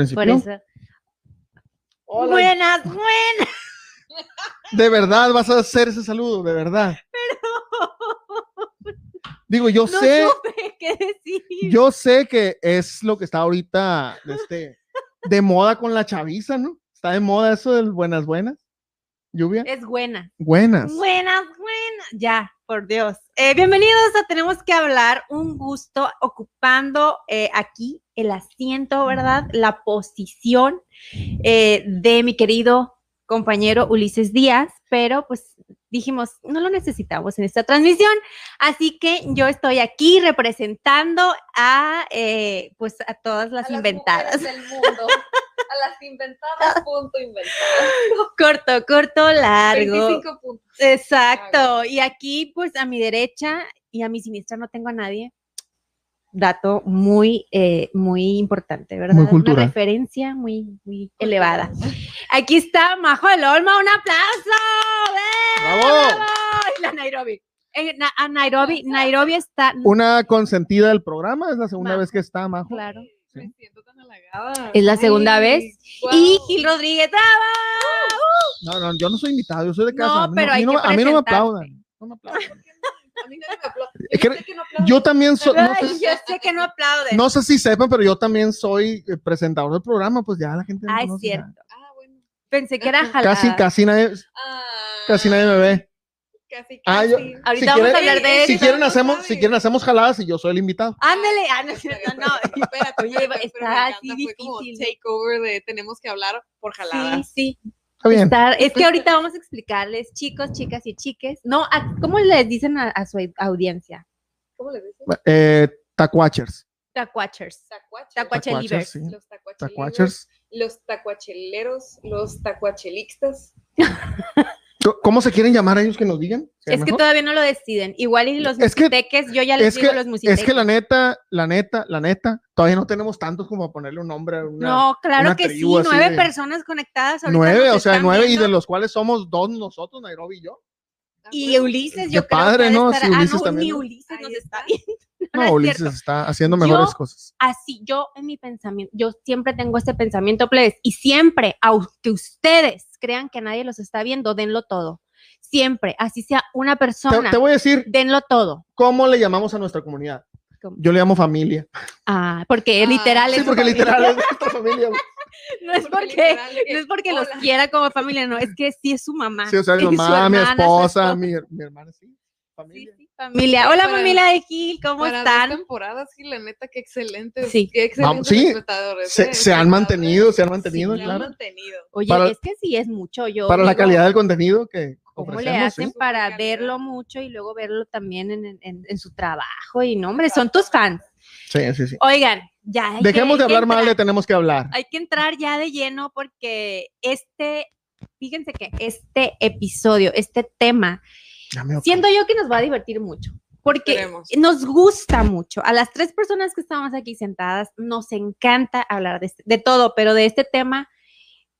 principio. Por eso. Hola. Buenas, buenas. De verdad vas a hacer ese saludo, de verdad. Digo, yo No sé, supe qué decir. yo sé que es lo que está ahorita este, de moda con la chaviza, ¿no? Está de moda eso del buenas, buenas. Lluvia. Es buena. Buenas. Buenas, buenas. Ya, por Dios. Eh, bienvenidos a Tenemos que hablar. Un gusto ocupando eh, aquí el asiento, ¿verdad? La posición eh, de mi querido compañero Ulises Díaz, pero pues dijimos, no lo necesitamos en esta transmisión, así que yo estoy aquí representando a, eh, pues, a todas las a inventadas. del mundo. A las inventadas, punto inventadas. Corto, corto, largo. 25 puntos. Exacto. Y aquí, pues a mi derecha y a mi siniestra no tengo a nadie. Dato muy, eh, muy importante, ¿verdad? Muy Una referencia muy, muy elevada. Aquí está Majo del Olmo, un aplauso. ¡Eh, ¡Bravo! Y la Nairobi. Eh, na- a Nairobi, Nairobi está. Una consentida del programa, es la segunda Majo. vez que está, Majo. Claro. Me siento tan halagada. Es la segunda Ay, vez. guau. Y Gil Rodríguez, ¡bravo! No, no, yo no soy invitado, yo soy de No, casa. a mí pero a mí hay no, que a mí no me aplaudan. no me aplaudan. ¿Por qué no? A mí nadie me aplaude. Es que Yo sé que no aplauden. Yo también soy, no, Ay, sé, yo sé que no aplauden. no sé si sepan, pero yo también soy eh, presentador del programa, pues ya la gente me ah, es cierto. Ah, bueno. Pensé que era jalada. Casi, casi nadie, Ah, casi nadie me ve. Casi, Ah, yo-. Ahorita Si vamos quieren- a hablar de Si eso. quieren no hacemos, si quieren hacemos jaladas y yo soy el invitado. Ándale, ah, no es cierto, no. Espérate, Oye, está así Fue como takeover de tenemos que hablar por Sí, jaladas. sí. Está bien. Estar- es que ahorita vamos a explicarles, chicos, chicas y chiques. No, a- ¿cómo les dicen a, a su audiencia? ¿Cómo le dicen? Eh, tacuachers. Tacuachers. Tacuachelivers. Tacuachers, sí. Los Tacuachers. los tacuacheleros, los tacuachelixtas. ¿Cómo se quieren llamar a ellos que nos digan? ¿Sería Es que mejor? todavía no lo deciden. Igual y los Es que- musiteques, yo ya les es digo que- los musiteques. Es que la neta, la neta, la neta, todavía no tenemos tantos como para ponerle un nombre a una. no, claro una que sí, nueve de- personas conectadas. nueve, o sea, nueve y de los cuales somos dos nosotros, Nairobi y yo. Y Ulises, Qué yo creo padre, que ha de ¿no? estar- Sí, ah, Ulises no, también, ni. Ulises nos está viendo. No, No, es Ulises está haciendo Yo- mejores cosas. así, yo en mi pensamiento, yo siempre tengo este pensamiento, plebes, y siempre, aunque ustedes crean que nadie los está viendo, denlo todo. Siempre, así sea una persona, te voy a decir denlo todo. cómo le llamamos a nuestra comunidad. ¿Cómo? Yo le llamo familia. Ah, porque Ah, literal sí, es Sí, porque familia. literal es nuestra familia. No es Porque no es porque los quiera como familia, no, es que sí es su mamá. Sí, o sea, mi mamá, mi hermana, su esposa, esposa. mi, mi hermana, sí. Sí, Familia. sí, familia. Hola Para- familia de Gil, ¿cómo Para están? dos temporadas, sí, la neta, qué excelente. Sí. Qué Vamos, excelentes sí, espectadores, Se, ¿eh? se han mantenido, se han mantenido, Se han claro. mantenido. Oye, para- es que sí es mucho. Yo Para la calidad del contenido que ¿Cómo le hacen ¿sí? Para verlo mucho y luego verlo también en, en- en su trabajo? Y no, hombre, son tus fans. Sí, sí, sí. Oigan, ya. hay Dejemos que- de hablar mal de entrar- tenemos que hablar. Hay que entrar ya de lleno porque este, fíjense que este episodio, este tema, siento yo que nos va a divertir mucho. Porque Esperemos. nos gusta mucho. A las tres personas que estamos aquí sentadas, nos encanta hablar de, este- de todo, pero de este tema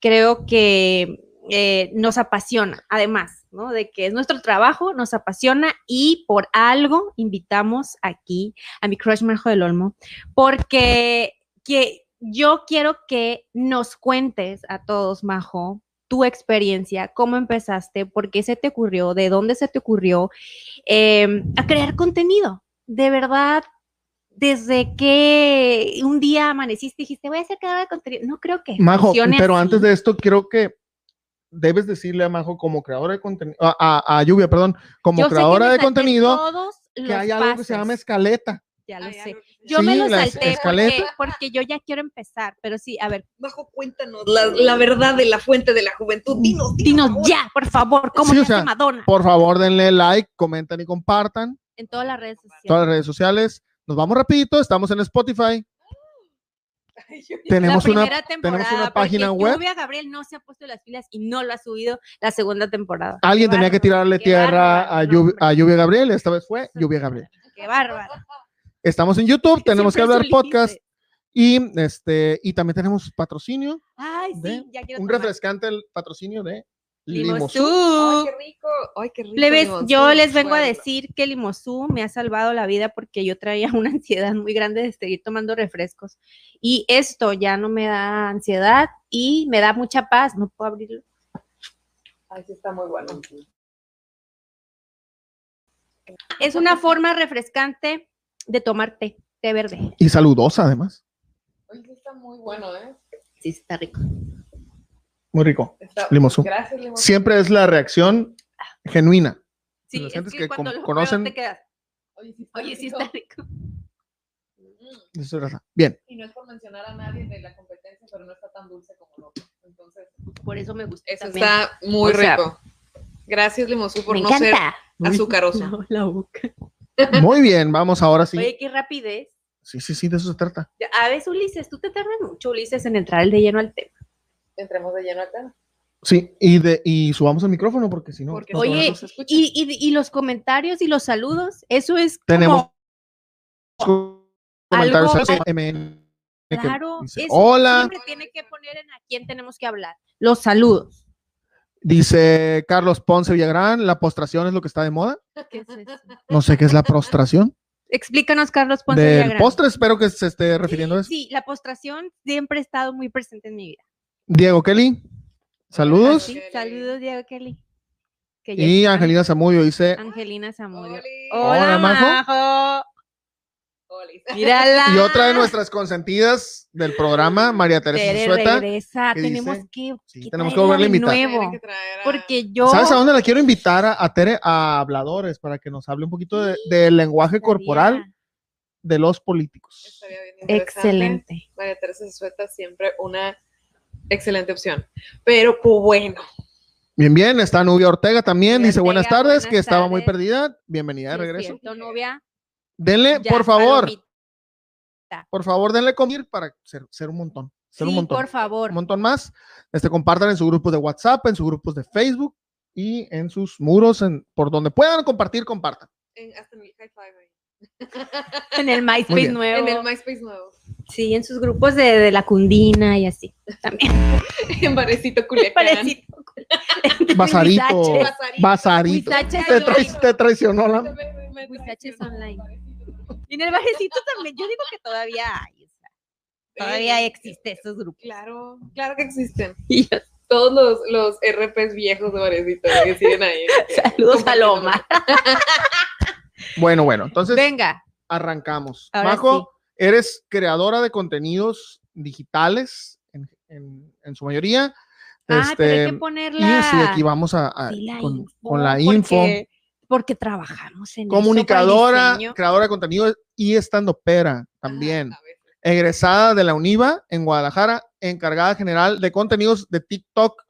creo que eh, nos apasiona, además, ¿no? De que es nuestro trabajo, nos apasiona y por algo invitamos aquí a mi crush Marjo del Olmo, porque que yo quiero que nos cuentes a todos, Majo, tu experiencia, cómo empezaste, por qué se te ocurrió, de dónde se te ocurrió, eh, a crear contenido. De verdad, desde que un día amaneciste y dijiste, voy a ser creadora de contenido. No creo que Majo, pero así. antes de esto, creo que debes decirle a Majo como creadora de contenido, a, a- a Lluvia, perdón, como Yo creadora de contenido, que hay algo que se llama escaleta. Ya lo Ay, sé. Yo me lo salté porque, porque yo ya quiero empezar, pero sí, a ver, Bajo, cuéntanos la, la verdad de la fuente de la juventud. Dinos, dinos por favor. ya, por favor, cómo Sí, o hace sea, Madonna Por favor, denle like, comenten y compartan en todas las redes sociales. todas las redes sociales. Nos vamos rapidito, estamos en Spotify. Tenemos la una, tenemos una página web. Lluvia Gabriel no se ha puesto las pilas y no lo ha subido la segunda temporada. Alguien Qué tenía que tirarle tierra bárbaro, a, Lluvia, a Lluvia Gabriel, esta vez fue Lluvia Gabriel. Qué bárbaro. Estamos en YouTube, tenemos que hablar podcast y este y también tenemos patrocinio, Ay, de sí, ya quiero un tomar. refrescante el patrocinio de Limosú. Ay, qué rico. Ay, qué rico. Plebes, yo les vengo a decir que Limosú me ha salvado la vida porque yo traía una ansiedad muy grande de seguir tomando refrescos. Y esto ya no me da ansiedad y me da mucha paz. No puedo abrirlo. Ay, sí, está muy bueno. Es una forma refrescante de tomar té, té verde. Y saludosa además. Oye, sí está muy bueno, ¿eh? Sí, está rico. Muy rico. Está- Limosú. Gracias, Limosú. Siempre es la reacción genuina. Sí, es que, que cuando conocen- te quedas, Oye, sí está oye, sí rico. está rico. Mm. su raza. Bien. Y no es por mencionar a nadie de la competencia, pero no está tan dulce como el otro. Entonces, Por eso me gusta eso también. está muy O sea, rico. Gracias, Limosú, por me no encanta. ser azucaroso. No, la boca. Muy bien, vamos ahora sí. Oye, qué rapidez. Sí, sí, sí, de eso se trata. Ya, A veces, Ulises, tú te tardas mucho, Ulises, en entrar de lleno al tema. Entremos de lleno al tema. Sí, y de y subamos el micrófono porque si no. Porque Oye. Y, y- y los comentarios y los saludos, eso es como, tenemos comentarios algo- MN, que claro, dice, eso Hola, siempre tiene que poner en a quién tenemos que hablar. Los saludos. Dice Carlos Ponce Villagrán, la postración es lo que está de moda. ¿Qué es eso? No sé qué es la prostración. Explícanos, Carlos Ponce Del Villagrán. postre, espero que se esté refiriendo a eso. Sí, la postración siempre ha estado muy presente en mi vida. Diego Kelly, saludos. Sí, saludos, Diego Kelly. Que ya Y está. Angelina Zamudio dice, Angelina Zamudio. Hola, Hola, Majo. Majo. Mírala. y otra de nuestras consentidas del programa, María Teresa Tere Sueta. regresa. que Tenemos dice- que, Sí, que tenemos que volverla a invitar. Tienen nuevo. que traer a- Porque yo. ¿Sabes a dónde la quiero invitar a, a Tere a habladores para que nos hable un poquito de- del lenguaje estaría corporal de los políticos? Estaría bien interesante. Excelente. María Teresa Sueta siempre una excelente opción. Pero pues bueno, Bien, bien, está Nubia Ortega también, Nubia dice buenas tardes, buenas que estaba muy perdida. Bienvenida de regreso. cierto, novia. Denle, Ya, por favor, palomita. por favor, denle comir para ser, ser un montón. Ser un Sí, montón. por favor. Un montón más. Este, compartan en sus grupos de WhatsApp, en sus grupos de Facebook y en sus muros, en, por donde puedan compartir, compartan. en, hasta en el high five ahí. En el MySpace nuevo. En el MySpace nuevo. Sí, en sus grupos de, de la Cundina y así. También. En Barecito Culiacán. Basarito. Huizaches. Basarito. Huizaches Te, trai- te traicionó la. Huizaches online. Y en el barecito también. Yo digo que todavía hay. o sea, todavía existe esos grupos. Claro, claro que existen. Y yo, Todos los, los RPs viejos de Barecito que siguen ahí. Saludos a Loma. Bueno, bueno, entonces Venga. arrancamos. Ahora Majo, eres creadora de contenidos digitales en, en- en su mayoría. Ah, pero hay Este, que y ponerla. sí, aquí vamos a, a- Sí, la con, info, con la info. Porque, porque trabajamos en Comunicadora, creadora de contenido y estando pera también. Ajá, a veces. Egresada de la UNIVA en Guadalajara, encargada general de contenidos de TikTok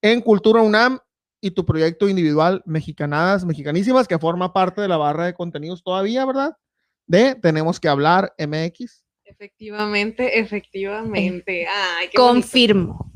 en Cultura UNAM y tu proyecto individual Mexicanadas Mexicanísimas, que forma parte de la barra de contenidos todavía, ¿verdad? De Tenemos que hablar MX. Efectivamente, efectivamente. Ay, qué bonito.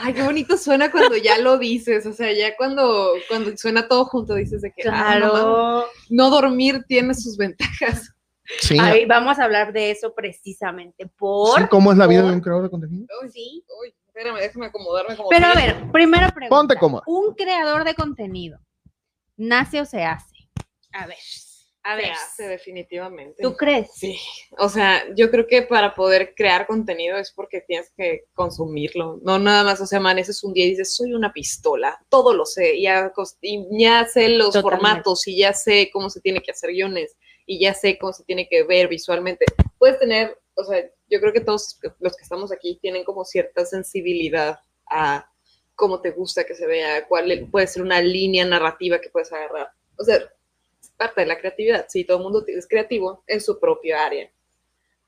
Ay, qué bonito suena cuando ya lo dices. O sea, ya cuando, cuando suena todo junto dices de que ah, no, Claro. no dormir tiene sus ventajas. Sí, Ahí vamos a hablar de eso precisamente. Por. sí, ¿cómo es la vida de un creador de contenido? Sí. uy, espérame, déjame acomodarme como Pero a ver, primera pregunta. Ponte cómoda. ¿Un creador de contenido nace o se hace? A ver, a ver. Definitivamente. ¿Tú crees? Sí, o sea, yo creo que para poder crear contenido es porque tienes que consumirlo, no nada más, o sea, amaneces un día y dices, soy una pistola, todo lo sé, ya, y ya sé los Totalmente. formatos y ya sé cómo se tiene que hacer guiones y ya sé cómo se tiene que ver visualmente. Puedes tener, o sea, yo creo que todos los que estamos aquí tienen como cierta sensibilidad a cómo te gusta que se vea, cuál puede ser una línea narrativa que puedes agarrar. O sea, parte de la creatividad. Sí, todo el mundo es creativo en su propia área.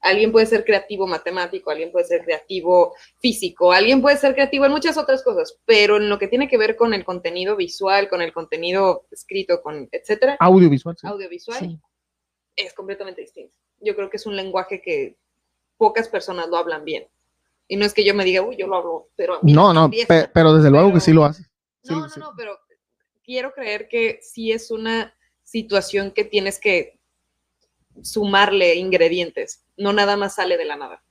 Alguien puede ser creativo matemático, alguien puede ser creativo físico, alguien puede ser creativo en muchas otras cosas, pero en lo que tiene que ver con el contenido visual, con el contenido escrito, con etcétera, Audiovisual. sí. audiovisual, Sí. es completamente distinto. Yo creo que es un lenguaje que pocas personas lo hablan bien. Y no es que yo me diga, uy, yo lo hablo, pero a mí No, no, empieza". pe- pero desde luego que sí lo hace. Sí, No, no, sí. no, pero quiero creer que sí es una situación que tienes que sumarle ingredientes, no nada más sale de la nada.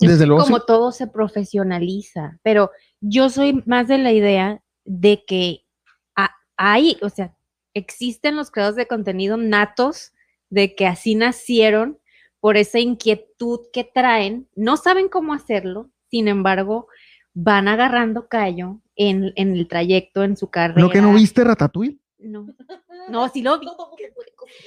Desde luego sí. como todo se profesionaliza, pero yo soy más de la idea de que hay, o sea, existen los creadores de contenido natos de que así nacieron por esa inquietud que traen, no saben cómo hacerlo, sin embargo, van agarrando callo en, en el trayecto, en su carrera. ¿No que no viste Ratatouille? No, no, sí lo vi.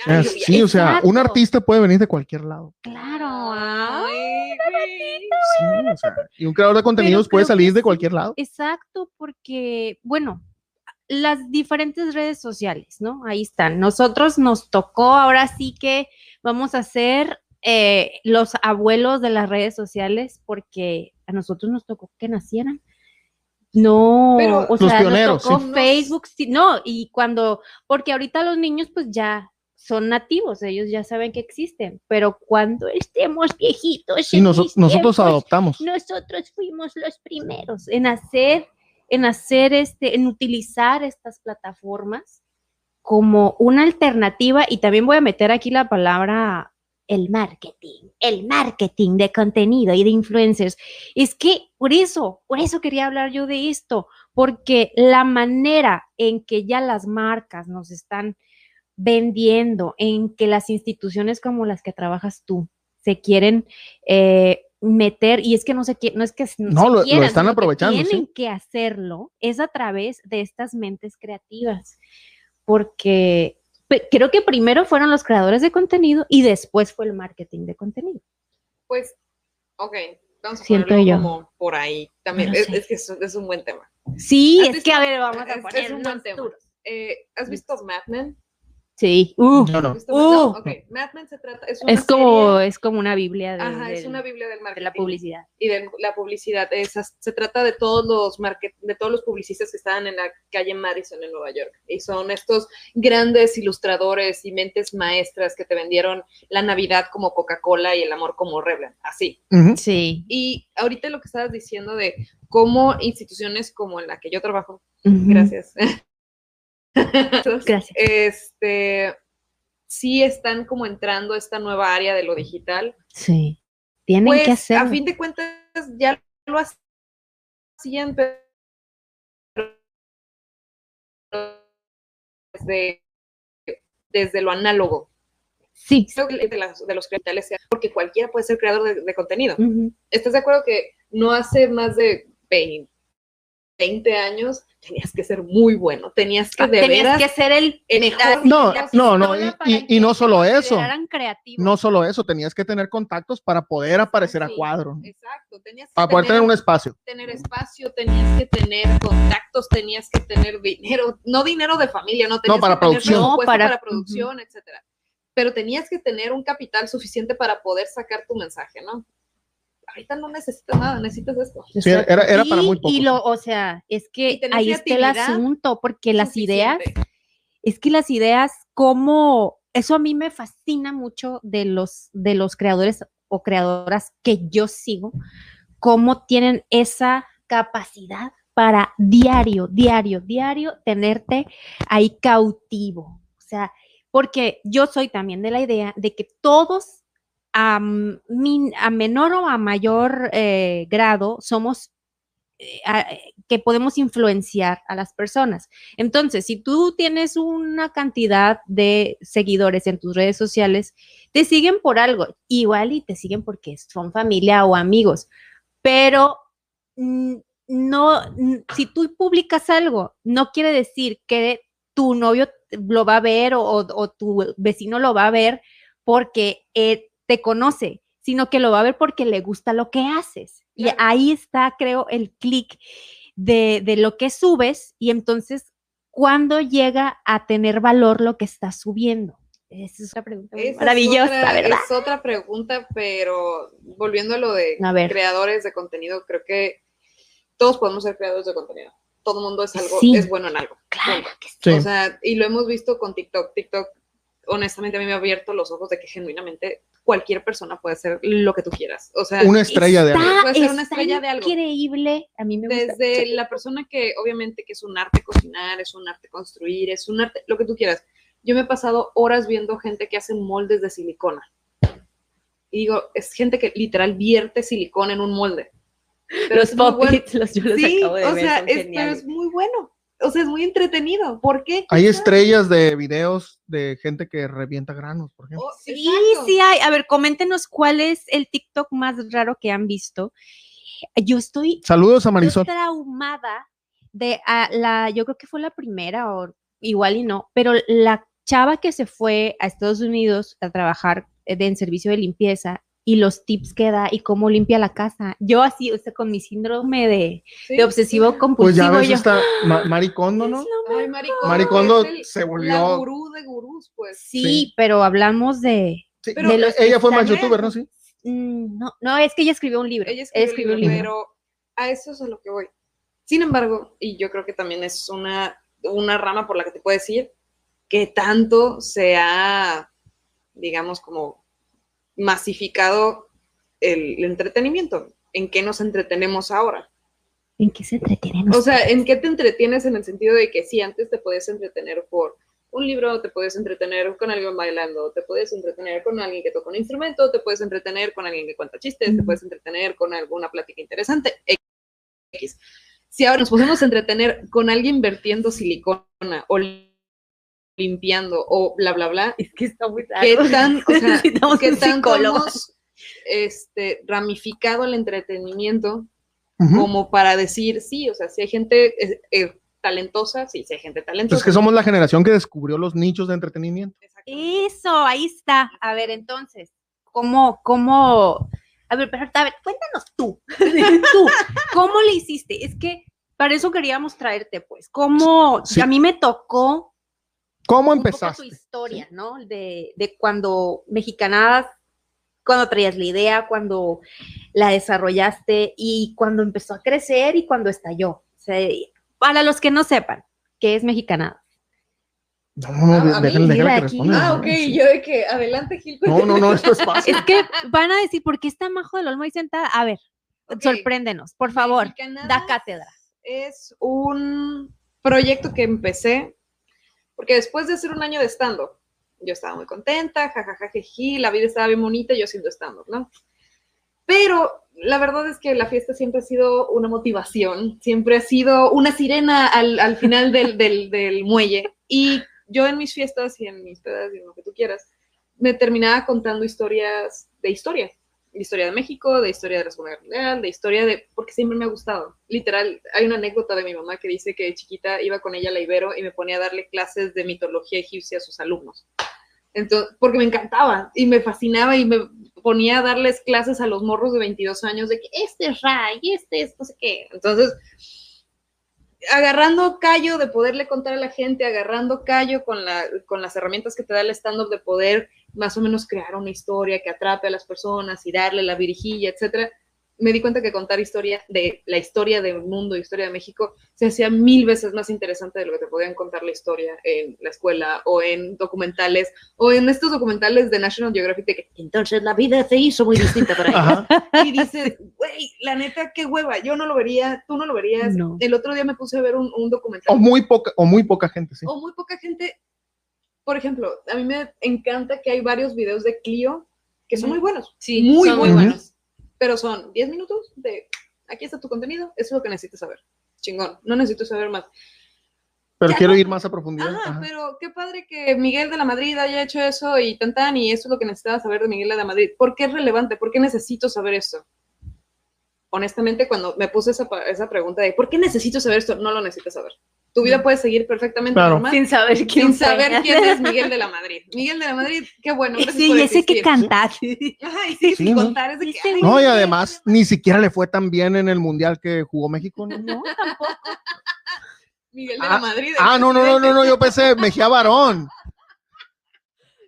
Ah, sí, o sea, un artista puede venir de cualquier lado. Claro. Ay, güey. Sí, o sea, y un creador de contenidos puede creo que salir de sí. cualquier lado. Exacto, porque, bueno, las diferentes redes sociales, ¿no? Ahí están. Nosotros nos tocó, ahora sí que vamos a ser eh, los abuelos de las redes sociales porque a nosotros nos tocó que nacieran. No, Pero- o Los sea, pioneros, nos tocó sí. Facebook, sí, no, y cuando, porque ahorita los niños pues ya son nativos, ellos ya saben que existen, pero cuando estemos viejitos, Y noso- nosotros tiempos, adoptamos. nosotros fuimos los primeros en hacer, en hacer este, en utilizar estas plataformas como una alternativa y también voy a meter aquí la palabra el marketing, el marketing de contenido y de influencers. Es que por eso, por eso quería hablar yo de esto, porque la manera en que ya las marcas nos están vendiendo, en que las instituciones como las que trabajas tú se quieren eh, meter, y es que no se quiere, no es que No, lo- lo están que aprovechando, Tienen sí. que hacerlo, es a través de estas mentes creativas, porque creo que primero fueron los creadores de contenido y después fue el marketing de contenido. Pues, ok, vamos a Siento ponerlo yo. como por ahí. También No es, es que es, es un buen tema. Sí, ¿Has es visto? que a ver, vamos a Es- es poner un buen tema. Eh, ¿Has visto Mad Men? Sí, uh, Yo no. Uh. Ok, Mad Men se trata, es una es como serie- es como una Biblia de, Ajá, es del- una biblia del de marketing. la publicidad. y de la publicidad. Esas, se trata de todos los market, de todos los publicistas que estaban en la calle Madison en Nueva York. Y son estos grandes ilustradores y mentes maestras que te vendieron la Navidad como Coca-Cola y el amor como Revlon. Así. Sí. Y ahorita lo que estabas diciendo de cómo instituciones como en la que yo trabajo, Ujú. gracias. Gracias. Este sí están como entrando a esta nueva área de lo digital. Sí. Tienen Pues, que hacerlo. a fin de cuentas, ya lo hacían, pero desde, desde lo análogo. Sí. Creo que de, las- de los creadores sea porque cualquiera puede ser creador de, de contenido. ¿Estás de acuerdo que no hace más de 20, 20 años tenías que ser muy bueno? Tenías que de Ah, Tenías veras que ser el el mejor. No, no, no, y- no solo eso. No solo eso, tenías que tener contactos para poder aparecer a cuadro, Exacto, tenías que para poder tener un espacio. tener espacio, tenías que tener contactos, tenías que tener dinero, no dinero de familia, no tenías para que tener producción. No, para- para, producción, etcétera. Pero tenías que tener un capital suficiente para poder sacar tu mensaje, ¿no? Ahorita no necesitas nada, necesitas esto. Sí, era, era para muy poco. Y lo, o sea, es que ahí está el asunto, porque las ideas, es que las ideas, como, eso a mí me fascina mucho de los, de los creadores o creadoras que yo sigo, cómo tienen esa capacidad para diario, diario, diario tenerte ahí cautivo. O sea, porque yo soy también de la idea de que todos a, menor o a mayor eh, grado somos eh, que podemos influenciar a las personas. Entonces, si tú tienes una cantidad de seguidores en tus redes sociales, te siguen por algo, igual y te siguen porque son familia o amigos, pero mm, no, mm, si tú publicas algo, no quiere decir que tu novio lo va a ver o tu vecino lo va a ver porque eh, te conoce, sino que lo va a ver porque le gusta lo que haces. Y ahí está, creo, el clic de, de lo que subes y entonces, ¿cuándo llega a tener valor lo que estás subiendo? Esa es una pregunta muy Esa es maravillosa, otra- ¿verdad? Es otra pregunta, pero volviendo a lo de A ver. creadores de contenido, creo que todos podemos ser creadores de contenido. Todo el mundo es algo, Sí. es bueno en algo. Claro que. Sí. O sea, y lo hemos visto con TikTok. TikTok, honestamente, a mí me ha abierto los ojos de que genuinamente cualquier persona puede hacer lo que tú quieras. O sea, Una estrella de algo. Está- Puede ser una está estrella de algo. Increíble. A mí me gusta. desde Sí. la persona que obviamente que es un arte cocinar, es un arte construir, es un arte, lo que tú quieras. Yo me he pasado horas viendo gente que hace moldes de silicona. Y digo, es gente que literal vierte silicona en un molde. Pero los es muy bueno. los, yo los Sí, acabo de o ver, sea, es, pero es muy bueno. O sea, es muy entretenido. ¿Por qué? Hay estrellas de videos de gente que revienta granos, por ejemplo. Oh, Sí, exacto. sí hay. A ver, coméntenos cuál es el TikTok más raro que han visto. Yo estoy Saludos a Marisol. traumada de ah, la, yo creo que fue la primera o igual y no, pero la chava que se fue a Estados Unidos a trabajar eh, de, en servicio de limpieza y los tips que da y cómo limpia la casa. Yo así, o sea, con mi síndrome de, Sí, de obsesivo sí. Pues ya compulsivo, ves yo, esta Ma- Maricondo, ¿no? "Es lo Ay, mejor". Maricondo, Maricondo el- se La volvió. gurú de gurús, pues. Sí, Sí. pero hablamos de... Sí, Pero de los que ella fue más youtuber, ¿no? Sí. mm, No, no, es que ella escribió un libro. Ella escribió, libro, libro. pero a eso es a lo que voy. Sin embargo, y yo creo que también es una, una rama por la que te puedo decir que tanto se ha, digamos, como masificado el, el entretenimiento. ¿En qué nos entretenemos ahora? ¿En qué se entretienen O sea, ¿en qué te entretienes en el sentido de que sí, antes te podías entretener por un libro, te puedes entretener con alguien bailando, te puedes entretener con alguien que toca un instrumento, te puedes entretener con alguien que cuenta chistes, te puedes entretener con alguna plática interesante. X. Si ahora nos podemos entretener con alguien vertiendo silicona o limpiando o bla, bla, bla, Es que está muy ¿qué tan, o sea, Necesitamos qué psicólogo. hemos este, ramificado el entretenimiento como para decir, sí, o sea, si hay gente eh, eh, talentosa, sí, si hay gente talentosa. Pues que somos la generación que descubrió los nichos de entretenimiento. Eso, ahí está. A ver, entonces, ¿cómo, cómo? A ver, pero a ver, cuéntanos tú. tú, ¿cómo le hiciste? Es que para eso queríamos traerte, pues. ¿Cómo? Sí. A mí me tocó ¿Cómo un poco empezaste? tu historia, ¿no? De, de cuando mexicanadas, cuando traías la idea, cuando la desarrollaste y cuando empezó a crecer y cuando estalló. O sea, para los que no sepan qué es mexicanada. No, no, Ah, dile que responda. Ah, ok, yo de que adelante, Gil. No, no, no, esto es fácil. Es que van a decir, ¿por qué está Majo del Olmo ahí sentada? A ver, Ok. sorpréndenos, por favor, Mexicanadas da cátedra. Es un proyecto que empecé porque después de hacer un año de stand-up, yo estaba muy contenta, jajaja, la vida estaba bien bonita, yo haciendo stand-up, ¿no? Pero la verdad es que la fiesta siempre ha sido una motivación, siempre ha sido una sirena al, al final del, del, del muelle. Y yo en mis fiestas y en mis pedas y en lo que tú quieras, me terminaba contando historias de historia. De historia de México, de historia de la Segunda Guerra Mundial, de historia de... porque siempre me ha gustado. Literal, hay una anécdota de mi mamá que dice que de chiquita iba con ella a la Ibero y me ponía a darle clases de mitología egipcia a sus alumnos. Entonces, porque me encantaba y me fascinaba y me ponía a darles clases a los morros de 22 años de que este es Ra y este es no sé qué. Entonces, agarrando callo de poderle contar a la gente, agarrando callo con, la, con las herramientas que te da el stand-up de poder más o menos crear una historia que atrape a las personas y darle la virijilla, etcétera, me di cuenta que contar historia de la historia del mundo, historia de México, se hacía mil veces más interesante de lo que te podían contar la historia en la escuela o en documentales o en estos documentales de National Geographic de que entonces la vida se hizo muy distinta para ellos. Y dices, güey, la neta, qué hueva, yo no lo vería, tú no lo verías. No. El otro día me puse a ver un, un documental O muy poca, o muy poca gente, sí. o muy poca gente. Por ejemplo, a mí me encanta que hay varios videos de Clio que son muy buenos. Sí, muy, son muy muy buenos. Pero son 10 minutos de aquí está tu contenido, eso es lo que necesitas saber. Chingón, no necesito saber más. Pero ya quiero no- ir más a profundidad. Ajá, Ajá. pero qué padre que Miguel de la Madrid haya hecho eso y tan tan, y eso es lo que necesitaba saber de Miguel de la Madrid. ¿Por qué es relevante? ¿Por qué necesito saber esto? Honestamente, cuando me puse esa, esa pregunta de ¿por qué necesito saber esto? No lo necesitas saber. Tu vida puede seguir perfectamente Claro. normal. Sin saber quién Sin saber quién es Miguel de la Madrid. Miguel de la Madrid, qué bueno. gracias Sí, por y ese que existir. canta. Ajá, y sí, Sí, contar, es de que, Ese ay, güey. No, y además ni siquiera le fue tan bien en el mundial que jugó México. ¿no? No, tampoco. Miguel de la Madrid. el Ah, no, no, no, no, no, yo pensé Mejía Varón.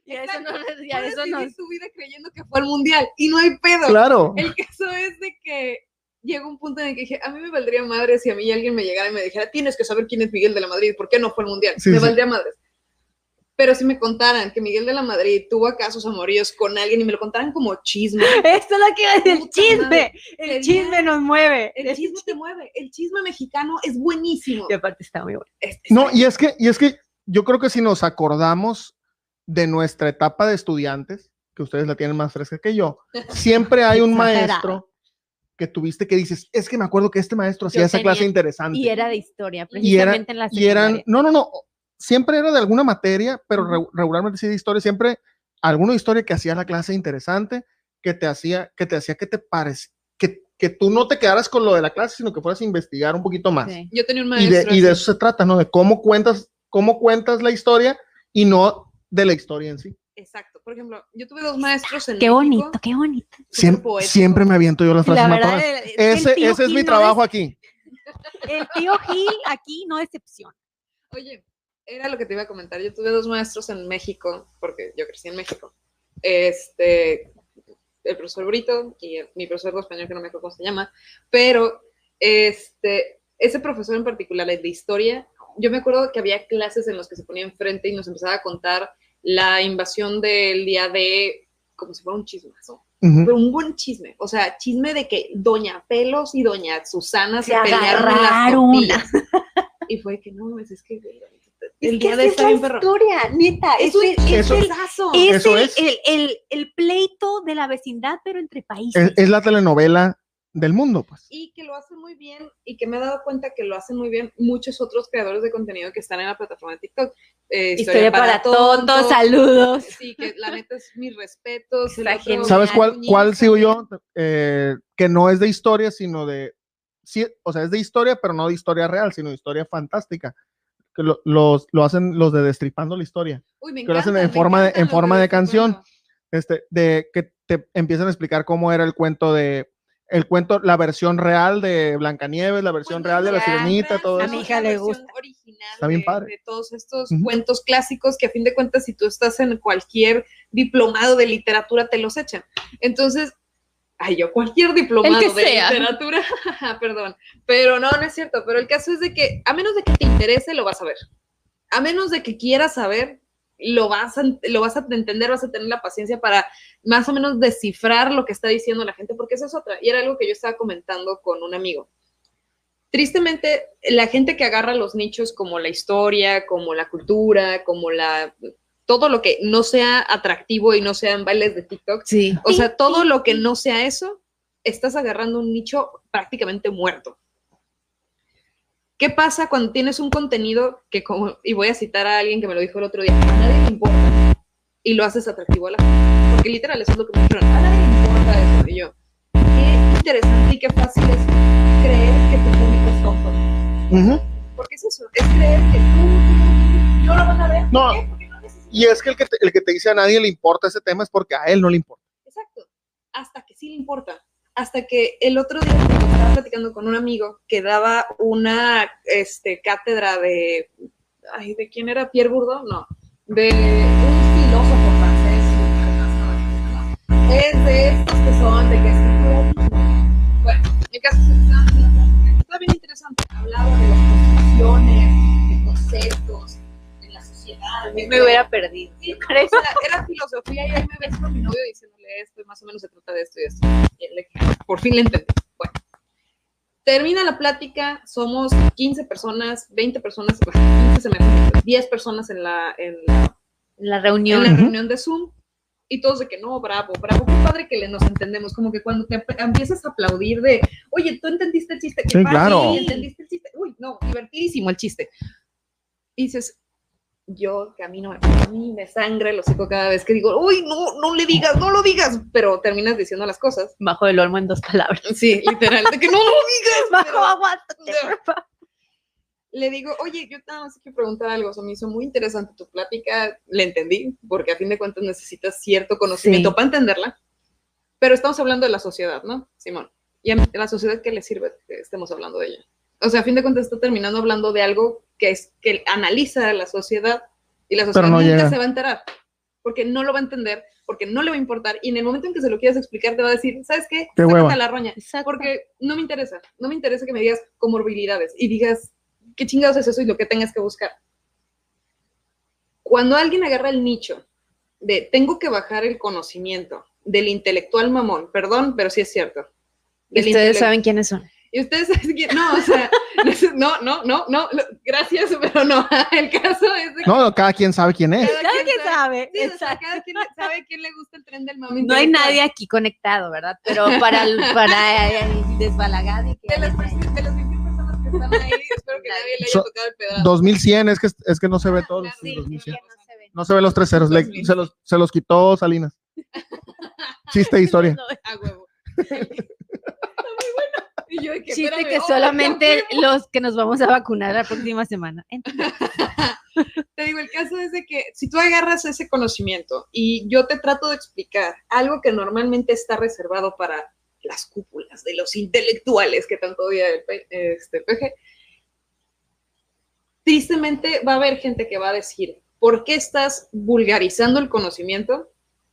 Y a eso no, y a eso no. tu vida creyendo que fue al mundial y no hay pedo. Claro. El caso es de que llegó un punto en el que dije, a mí me valdría madre si a mí alguien me llegara y me dijera, tienes que saber quién es Miguel de la Madrid, ¿por qué no fue al mundial? Sí, me sí. valdría madres. Pero si me contaran que Miguel de la Madrid tuvo acasos amoríos con alguien y me lo contaran como chisme, Esto es lo que decir, el chisme. madre. El Sería- chisme nos mueve. el chisme te mueve, el chisme mexicano es buenísimo. Y aparte está muy bueno. Es- es- No, y es que, y es que yo creo que si nos acordamos de nuestra etapa de estudiantes, que ustedes la tienen más fresca que yo, siempre hay un maestro que tuviste que dices, es que me acuerdo que este maestro hacía Yo esa clase interesante. Y era de historia, Y era- precisamente en la y eran, no, no, no, siempre era de alguna materia, pero re- regularmente sí de historia, siempre alguna historia que hacía la clase interesante, que te hacía, que te hacía que te parecía, que, que tú no te quedaras con lo de la clase, sino que fueras a investigar un poquito más. Sí. Yo tenía un Y maestro. de, y de eso se trata, ¿no? De cómo cuentas, cómo cuentas la historia y no de la historia en sí. Exacto. Por ejemplo, yo tuve dos maestros en Qué México, bonito, qué bonito. Siempre, me aviento yo las frases La verdad, el- el Ese, ese es Gil mi no trabajo aquí. El tío Gil aquí no decepciona. Oye, era lo que te iba a comentar. Yo tuve dos maestros en México, porque yo crecí en México. Este, el profesor Brito y el- mi profesor de español, que no me acuerdo cómo se llama, pero este, ese profesor en particular, el de historia, yo me acuerdo que había clases en las que se ponía enfrente y nos empezaba a contar la invasión del día de, como si fuera un chismazo, pero un buen chisme, o sea, chisme de que Doña Pelos y Doña Susana se, Se pelearon en las. Y fue que no, es que el Es día que de es perro. historia, neta. Eso Es, es, el- eso- es, el, pedazo. es Eso el- es. el- el- el pleito de la vecindad, pero entre países. Es, es la telenovela del mundo, pues. Y que lo hacen muy bien y que me he dado cuenta que lo hacen muy bien muchos otros creadores de contenido que están en la plataforma de TikTok. Eh, Historia para tontos, saludos. Sí, que la neta es mis respetos. otro. ¿Sabes cuál, cuál sigo yo? Eh, que no es de historia, sino de. Sí, o sea, es de historia, pero no de historia real, sino de historia fantástica. Que lo, los, lo hacen los de Destripando la Historia. Uy, me que lo hacen en forma de- en forma de canción. Este, de que te empiezan a explicar cómo era el cuento de. El cuento, la versión real de Blancanieves, la versión real de la Sirenita, todo A eso. mi la hija le versión gusta. Original Está bien de- padre. De todos estos cuentos clásicos que a fin de cuentas, si tú estás en cualquier diplomado de literatura, te los echan. Entonces, ay, yo cualquier diplomado de sea. literatura, perdón, pero no, no es cierto. Pero el caso es de que, a menos de que te interese, lo vas a ver. A menos de que quieras saber, lo vas a, lo vas a entender, vas a tener la paciencia para más o menos descifrar lo que está diciendo la gente, porque esa es otra. Y era algo que yo estaba comentando con un amigo. Tristemente, la gente que agarra los nichos como la historia, como la cultura, como la todo lo que no sea atractivo y no sean bailes de TikTok, Sí. o sea, todo lo que no sea eso, estás agarrando un nicho prácticamente muerto. ¿Qué pasa cuando tienes un contenido que, como, y voy a citar a alguien que me lo dijo el otro día, a nadie le importa y lo haces atractivo a la gente? Porque literal, eso es lo que me dijeron, a nadie le importa eso. Y yo, qué interesante y qué fácil es creer que tu público es tonto. Ujú. Porque es eso, es creer que tú no lo vas a ver. ¿Por No. qué? Porque no necesitas Y es que el, que te, el que te dice a nadie le importa ese tema es porque a él no le importa. Exacto. Hasta que sí le importa. Hasta que el otro día estaba platicando con un amigo que daba una este, cátedra de. Ay, ¿de quién era? ¿Pierre Bourdieu? No. De un filósofo francés. Es de estos que son de que escritura. Bueno, mi caso es que está bien interesante. Hablaba de las construcciones, de conceptos, de la sociedad. Me hubiera perdido. Sí, no, o sea, era filosofía y ahí me ves con mi novio esto y más o menos se trata de esto y esto. Y él por fin le entendí. Bueno, termina la plática, somos 15 personas, 20 personas, bueno, 15 se me hace, 10 personas en la, en la, La en reunión. la Ujú. reunión de Zoom y todos de que no, bravo, bravo, qué padre que le nos entendemos, como que cuando te empiezas a aplaudir de, oye, tú entendiste el chiste, qué Sí, padre, claro. entendiste el chiste, uy, no, divertidísimo el chiste. Y dices, yo que a mí no me, a mí me sangre el hocico cada vez que digo, uy, no, no le digas, no lo digas, pero terminas diciendo las cosas. Bajo el olmo en dos palabras. Sí, literal, de que no lo digas. Bajo pero- aguántate, No. le digo, oye, yo nada más quiero preguntar algo, o sea, me hizo muy interesante tu plática, le entendí, porque a fin de cuentas necesitas cierto conocimiento Sí. para entenderla, pero estamos hablando de la sociedad, ¿no, Simón? Y a la sociedad, ¿qué le sirve que estemos hablando de ella? O sea, a fin de cuentas está terminando hablando de algo que es que analiza a la sociedad y la sociedad no nunca llega. se va a enterar, porque no lo va a entender, porque no le va a importar, y en el momento en que se lo quieras explicar te va a decir, ¿sabes qué? Qué Sácate hueva. a la roña, Exacto. porque no me interesa, no me interesa que me digas comorbilidades y digas qué chingados es eso y lo que tengas que buscar. Cuando alguien agarra el nicho de tengo que bajar el conocimiento del intelectual mamón, perdón, pero sí es cierto. Ustedes saben quiénes son. Y ustedes saben quién, no, o sea, no, no, no, no, gracias, pero no, el caso es de que No, cada quien sabe quién es. cada Cada quien quien sabe. Sí, o sea, cada quien sabe quién le gusta el tren del mame No hay nadie aquí conectado, ¿verdad? Pero para el, para desbalagado y que De las, de las 21 personas que están ahí, espero que nadie le haya tocado el pedazo. 2100, es que, es que no se ve todo. Claro, sí, sí, 2100. claro. no se ve. No se ve los tres ceros, le- 2000. se, los, se los quitó Salinas. Chiste de historia. A huevo. Y yo, que, Chiste espérame, que oh, solamente los que nos vamos a vacunar la próxima semana. Entonces, Te digo, el caso es de que si tú agarras ese conocimiento y yo te trato de explicar algo que normalmente está reservado para las cúpulas de los intelectuales que tanto odia el este, PG, tristemente va a haber gente que va a decir, ¿por qué estás vulgarizando el conocimiento?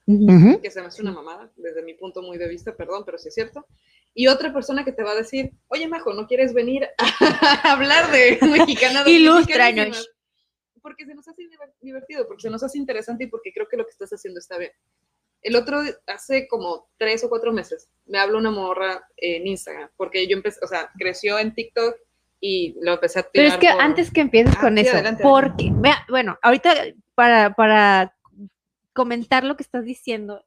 Que se me hace una mamada, desde mi punto muy de vista, perdón, pero sí es cierto. Y otra persona que te va a decir, oye, Majo, ¿no quieres venir a hablar de mexicana? Ilústranos. Porque se nos hace diver- divertido, porque se nos hace interesante y porque creo que lo que estás haciendo está bien. El otro, hace como tres o cuatro meses, me habló una morra en Instagram, porque yo empecé, o sea, creció en TikTok y lo empecé a Pero tirar es que por- antes que empieces Ah, con sí, eso, adelante, porque, bueno, ahorita para, para comentar lo que estás diciendo,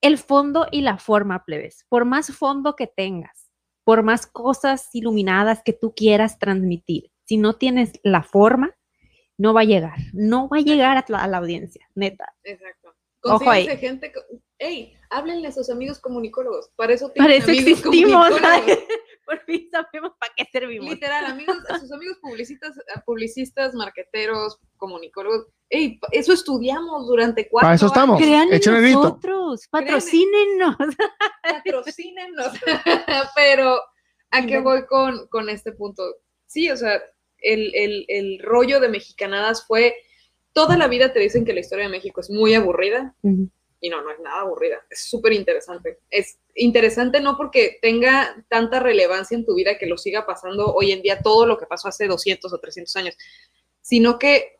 el fondo y la forma, plebes, por más fondo que tengas, por más cosas iluminadas que tú quieras transmitir, si no tienes la forma, no va a llegar, no va a llegar a la, a la audiencia, neta. Exacto. Ojo ahí. Gente, hey, háblenle a sus amigos comunicólogos, para eso Para eso amigos existimos. por fin sabemos para qué servimos. Literal, amigos, a sus amigos publicistas, a publicistas, marqueteros, comunicólogos, hey, pa- eso estudiamos durante cuatro Para eso estamos. años. Crean en nosotros, patrocínenos. patrocínenos. Pero, ¿a qué voy con, con este punto? Sí, o sea, el, el, el rollo de mexicanadas fue, toda la vida te dicen que la historia de México es muy aburrida, y no, no es nada aburrida, es súper interesante. Es interesante no porque tenga tanta relevancia en tu vida que lo siga pasando hoy en día todo lo que pasó hace 200 o 300 años, sino que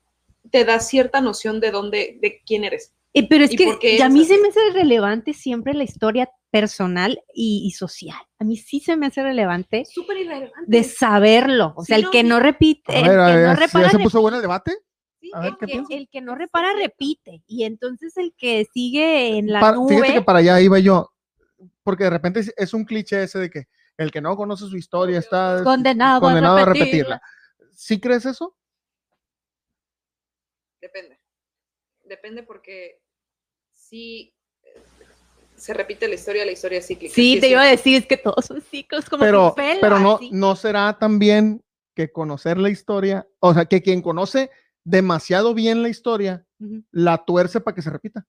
te da cierta noción de dónde, de quién eres. Eh, pero es ¿Y que a mí se así? me hace relevante siempre la historia personal y, y social. A mí sí se me hace relevante Súper irrelevante. de saberlo. O Sí, sea, el no, que sí. no repite, A el ver, a que ver, no ¿ya repara, se repite. puso bueno el debate? Sí, a ver, el ¿qué que- el que no Sí, repara sí. repite. Y entonces el que sigue en la Para- fíjate que nube. para allá iba yo, porque de repente es, es un cliché ese de que el que no conoce su historia está Condenado a condenado a repetirla. repetirla. ¿Sí crees eso? Depende. Depende porque si eh, se repite la historia, la historia es cíclica. Sí, te iba a decir, es que todos son ciclos como Pero, tu pelo, pero no, así. no será también que conocer la historia, o sea, que quien conoce demasiado bien la historia, la tuerce para que se repita.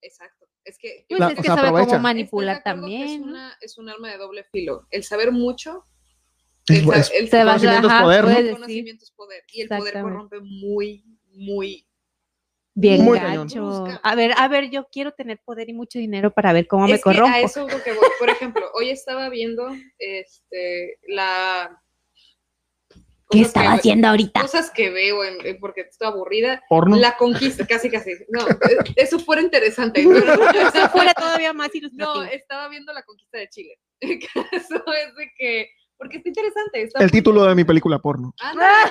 Exacto. Es que Pues La- es o que sea, sabe aprovecha. cómo manipular que también. Es, una, es un arma de doble filo. El saber mucho, Es- el, sa- es- el Se a conocimiento es poder, ¿no? el conocimiento es poder. Y el poder corrompe muy, muy. Bien Muy gacho. A ver, a ver, yo quiero tener poder y mucho dinero para ver cómo me es que a corrompo. eso es lo que voy. Por ejemplo, hoy estaba viendo este, la. ¿Qué estaba que- haciendo ahorita? Cosas que veo en- en- porque estoy aburrida. Porno. La conquista, casi, casi. No, eh, eso fuera interesante. pero- Eso fuera todavía más ilustrativo. No, estaba viendo la conquista de Chile. El caso es de que, porque está interesante. Está El muy- título de mi película porno. Ándale,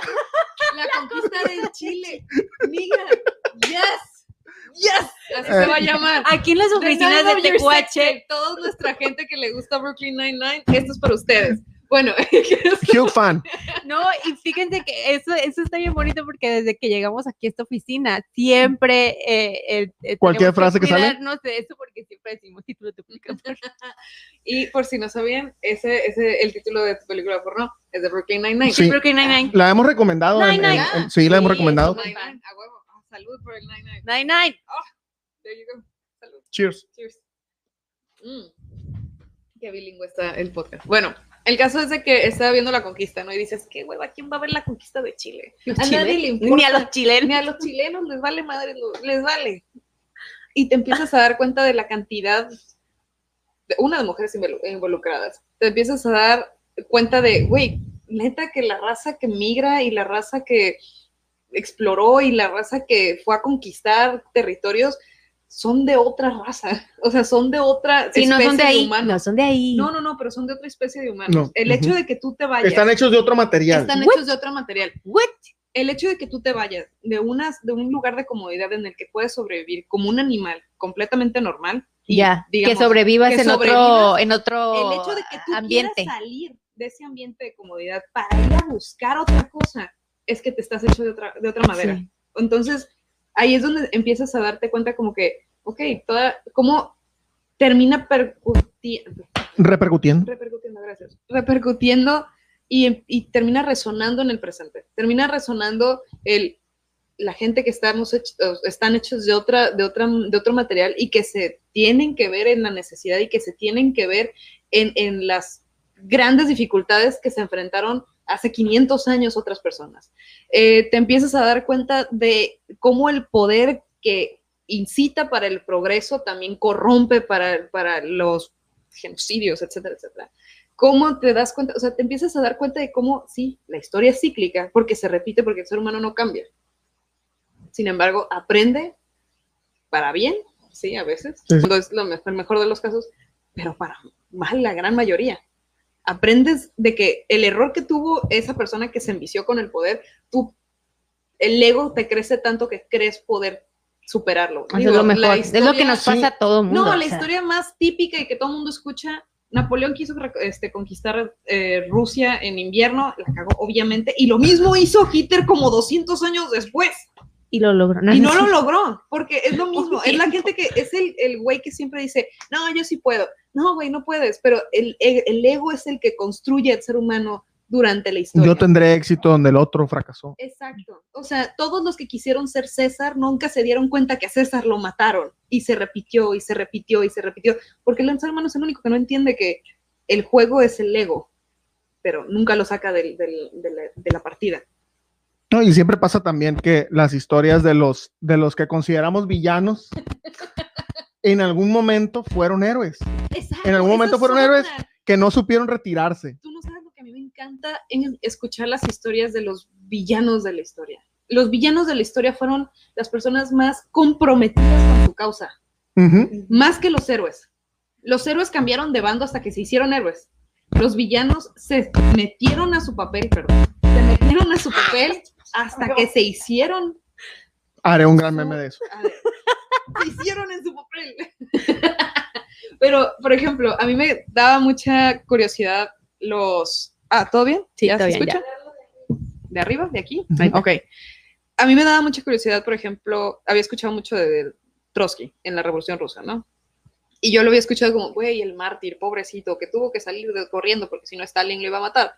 la conquista de Chile. Mira, yes, yes, así se va a llamar. Aquí en las oficinas de Tecuache. Toda nuestra gente que le gusta Brooklyn Nine-Nine, esto es para ustedes. Bueno, Hugh Fan. no, y fíjense que eso, eso está bien bonito porque desde que llegamos aquí a esta oficina, siempre eh, eh, Cualquier frase que sale. cuidarnos de eso porque siempre decimos título de tu película porno. y por si no sabían, ese, ese, el título de tu película porno Es de Brooklyn Nine-Nine. Sí. Brooklyn Nine-Nine. La hemos recomendado. en- Nine, en- nine. en- sí, la hemos Sí, recomendado. es Nine-Nine, a huevo. Ah, Salud por el Nine-Nine. Nine-Nine. There you go. Salud. Cheers. Cheers. Mm. Qué bilingüe está el podcast. Bueno, el caso es de que estaba viendo la conquista, ¿no? Y dices, qué hueva, ¿quién va a ver la conquista de Chile? Los a nadie le importa. Ni a los chilenos. Ni a los chilenos les vale madre, les vale. Y te empiezas a dar cuenta de la cantidad, de, una de mujeres involu- involucradas. Te empiezas a dar cuenta de, güey, neta que la raza que migra y la raza que exploró y la raza que fue a conquistar territorios son de otra raza. O sea, son de otra Sí, no especie son de ahí. humanos. No son de ahí. No, no, no, pero son de otra especie de humanos. No, El hecho ujú. de que tú te vayas. Están hechos de otro material. están What? hechos de otro material What? el hecho de que tú te vayas de, unas, de un lugar de comodidad en el que puedes sobrevivir como un animal completamente normal, y, Ya, digamos, que sobrevivas que en otro, en otro el hecho de que tú ambiente. quieras salir de ese ambiente de comodidad para ir a buscar otra cosa, es que te estás hecho de otra, de otra madera. Sí. Entonces, ahí es donde empiezas a darte cuenta como que, ok, toda, cómo termina percutiendo, Repercutiendo. repercutiendo, gracias, repercutiendo y, y termina resonando en el presente. Termina resonando el, la gente que estamos hech- o están hechos de, otra, de, otra, de otro material y que se tienen que ver en la necesidad y que se tienen que ver en, en las grandes dificultades que se enfrentaron hace 500 años otras personas. Eh, te empiezas a dar cuenta de cómo el poder que incita para el progreso también corrompe para, para los genocidios, etcétera, etcétera. ¿Cómo te das cuenta? O sea, te empiezas a dar cuenta de cómo, sí, la historia es cíclica, porque se repite, porque el ser humano no cambia. Sin embargo, aprende para bien, sí, a veces, Sí, cuando es lo mejor, el mejor de los casos, pero para mal la gran mayoría. Aprendes de que el error que tuvo esa persona que se envició con el poder, tú, el ego te crece tanto que crees poder superarlo. Digo, es lo mejor. es lo que nos pasa a todo mundo. no, o la sea. historia más típica y que todo el mundo escucha, Napoleón quiso este, conquistar eh, Rusia en invierno, la cagó obviamente, y lo mismo hizo Hitler como 200 años después, Y lo logró. y no lo logró, porque es lo mismo, es la gente que es el, el güey que siempre dice, no, yo sí puedo, no, güey, no puedes, pero el, el- el ego es el que construye al ser humano durante la historia. Yo tendré éxito donde el otro fracasó. Exacto. O sea, todos los que quisieron ser César nunca se dieron cuenta que a César lo mataron y se repitió y se repitió y se repitió, porque el ser humano es el único que no entiende que el juego es el ego, pero nunca lo saca del- del- de, la, de la partida. No, y siempre pasa también que las historias de los, de los que consideramos villanos en algún momento fueron héroes, Exacto, En algún momento fueron héroes. que no supieron retirarse. Tú no sabes lo que a mí me encanta en escuchar las historias de los villanos de la historia. Los villanos de la historia fueron las personas más comprometidas con su causa. Ujú. más que los héroes. Los héroes cambiaron de bando hasta que se hicieron héroes. Los villanos se metieron a su papel, perdón, se metieron a su papel hasta que se hicieron, Haré un gran meme de eso. se hicieron en su papel. Pero, por ejemplo, a mí me daba mucha curiosidad los... Ah, ¿todo bien? Sí, ¿Ya todo se bien, escucha? ¿De arriba? ¿De aquí? Ahí está. Ok. A mí me daba mucha curiosidad, por ejemplo, había escuchado mucho de, de Trotsky en la Revolución Rusa, ¿no? Y yo lo había escuchado como, güey, el mártir, pobrecito, que tuvo que salir de- corriendo porque si no Stalin lo iba a matar.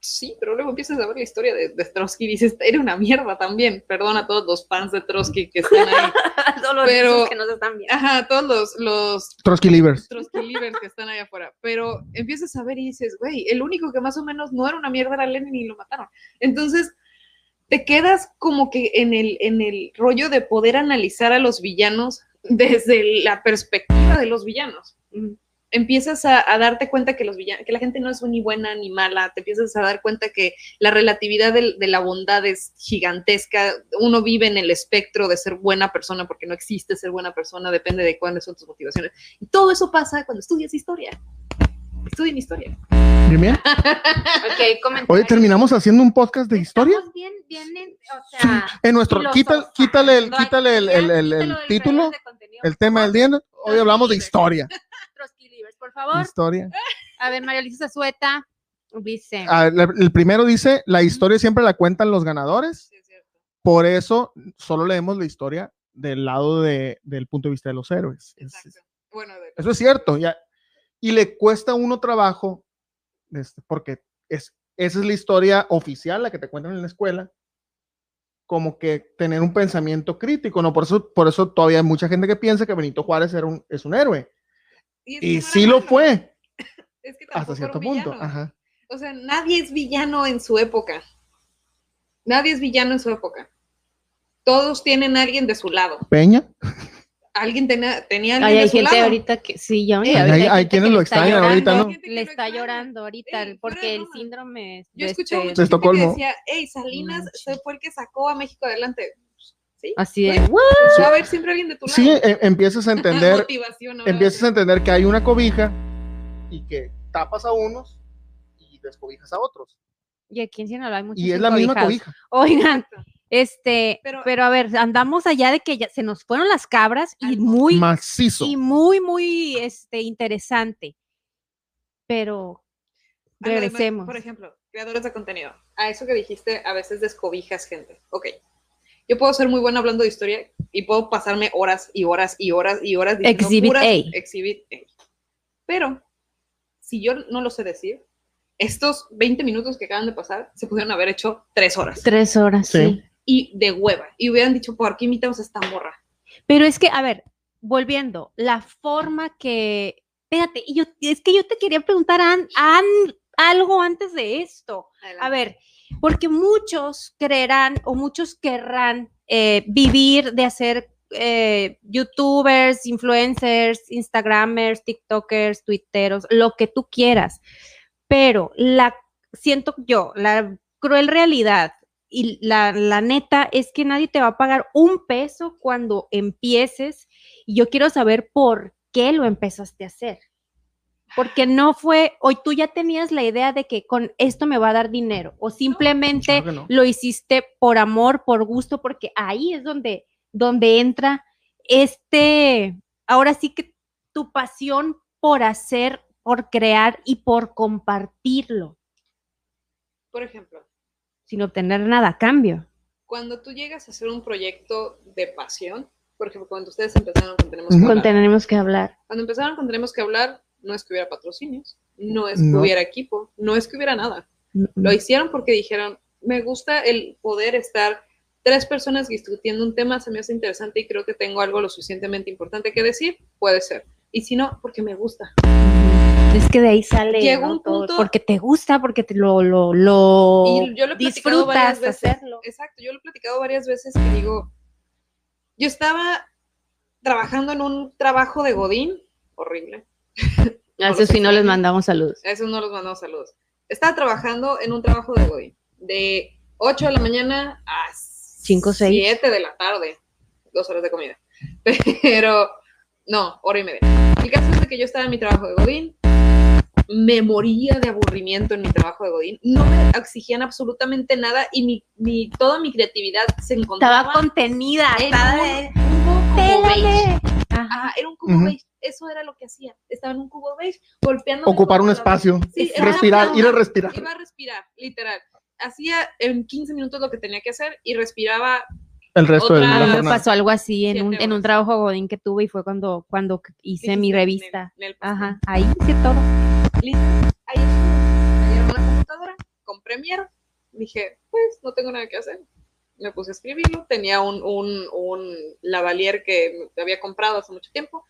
Sí, pero luego empiezas a ver la historia de, de Trotsky y dices, era una mierda también. Perdón a todos los fans de Trotsky que están ahí. Solo Pero- esos que nos están viendo. Ajá, todos los, los Trotsky Livers. Trotsky livers que están allá afuera. Pero empiezas a ver y dices, güey, el único que más o menos no era una mierda era Lenin y lo mataron. Entonces, te quedas como que en el, en el rollo de poder analizar a los villanos desde la perspectiva de los villanos. Empiezas a, a darte cuenta que, los villanos, que la gente no es ni buena ni mala, te empiezas a dar cuenta que la relatividad del- de, la bondad es gigantesca, uno vive en el espectro de ser buena persona porque no existe ser buena persona, depende de cuáles son tus motivaciones. Y todo eso pasa cuando estudias historia. Estudien historia. Bien, bien. Ok, comentario. Oye, terminamos haciendo un podcast de historia. Estamos bien, bien, en- o sea, En nuestro, quita- quítale, el, quítale el, el- el- el título, de el tema del día. Hoy hablamos de historia. Por favor. Historia. A ver, María Luisa Zazueta dice. La- el primero dice, la historia siempre la cuentan los ganadores, Sí, es cierto. por eso solo leemos la historia del lado de, del punto de vista de los héroes. Es- Exacto. Bueno, de- eso es cierto, ya. Y le cuesta a uno trabajo, este, porque es, esa es la historia oficial, la que te cuentan en la escuela, como que tener un pensamiento crítico, ¿no? Por eso, por eso todavía hay mucha gente que piensa que Benito Juárez era un, es un héroe. Y sí lo fue, Es que hasta cierto un punto. Ajá. O sea, nadie es villano en su época. Nadie es villano en su época. Todos tienen a alguien de su lado. Peña. Alguien tenía, tenía alguien Ay, de hay su gente lado. ahorita que sí, yo Eh, ahorita hay- hay quienes lo le está extrañan ahorita, llorando, ¿no? Le está llorando ahorita Ey, porque el síndrome Yo de escuché este- mucha gente que Estocolmo. decía, hey, Salinas fue el que sacó a México adelante. ¿Sí? así de Pues, "What?". Va a haber siempre alguien de tu lado. Sí, e- empiezas a entender, empiezas a entender que hay una cobija y que tapas a unos y descobijas a otros. Y aquí en Sinaloa hay muchos Y es la misma cobija. Oigan, este, Pero- pero, a ver, andamos allá de que ya se nos fueron las cabras y muy, Macizo. y muy, muy, este, interesante. Pero Ah, regresemos. Por ejemplo, creadores de contenido. A eso que dijiste, a veces descobijas gente. Ok. Yo puedo ser muy buena hablando de historia y puedo pasarme horas y horas y horas y horas diciendo Exhibit puras- A. Exhibit A. Pero, si yo no lo sé decir, estos 20 minutos que acaban de pasar se pudieron haber hecho 3 horas. Tres horas, Sí. sí. Y de hueva. Y hubieran dicho, ¿por qué imitamos a esta morra? Pero es que, a ver, volviendo, la forma que, espérate, y yo, es que yo te quería preguntar an- an- algo antes de esto. A ver, porque muchos creerán o muchos querrán eh, vivir de hacer eh, youtubers, influencers, instagramers, tiktokers, twitteros, lo que tú quieras. Pero la, siento yo, la cruel realidad y la, la neta es que nadie te va a pagar un peso cuando empieces y yo quiero saber por qué lo empezaste a hacer. Porque no fue, hoy tú ya tenías la idea de que con esto me va a dar dinero o simplemente claro que no. lo hiciste por amor, por gusto, porque ahí es donde, donde entra este, ahora sí que tu pasión por hacer, por crear y por compartirlo, Por ejemplo, sin obtener nada a cambio. cuando tú llegas a hacer un proyecto de pasión, por ejemplo, cuando ustedes empezaron con Tenemos que Ujú. hablar, Tenemos que hablar. Cuando empezaron con Tenemos que hablar, no es que hubiera patrocinios, no es que No. hubiera equipo, no es que hubiera nada. Lo hicieron porque dijeron, me gusta el poder estar tres personas discutiendo un tema, se me hace interesante y creo que tengo algo lo suficientemente importante que decir, puede ser. Y si no, porque me gusta. Es que de ahí sale Llega ¿no? un todo, punto- porque te gusta, porque te lo, lo, lo Y yo lo he platicado varias disfrutas veces. hacerlo. Exacto, yo lo he platicado varias veces que digo, yo estaba trabajando en un trabajo de Godín, horrible. A no esos sí no les mandamos saludos. A esos no los mandamos saludos. Estaba trabajando en un trabajo de Godín, de 8 de la mañana a Cinco, seis. 7 de la tarde, dos horas de comida. Pero, no, hora y media. El caso es de que yo estaba en mi trabajo de Godín, me moría de aburrimiento en mi trabajo de Godín, no me exigían absolutamente nada y mi, mi- toda mi creatividad se encontraba Estaba contenida. en estaba un. Pélale. Ajá. Era un cubo Ujú. beige. Eso era lo que hacía. Estaba en un cubo beige, golpeando. Ocupar un espacio, Sí, era respirar, ir a respirar. Iba a respirar, literal. Hacía en 15 minutos lo que tenía que hacer y respiraba. El resto de Otra- la A mí me pasó algo así en un, en un trabajo godín que tuve y fue cuando, cuando hice mi revista. Nel- Nel pastel. Ajá, ahí hice todo. Literal, Ahí. Me dieron una computadora con Premiere. Dije, pues no tengo nada que hacer. Me puse a escribirlo. Tenía un, un, un lavalier que había comprado hace mucho tiempo.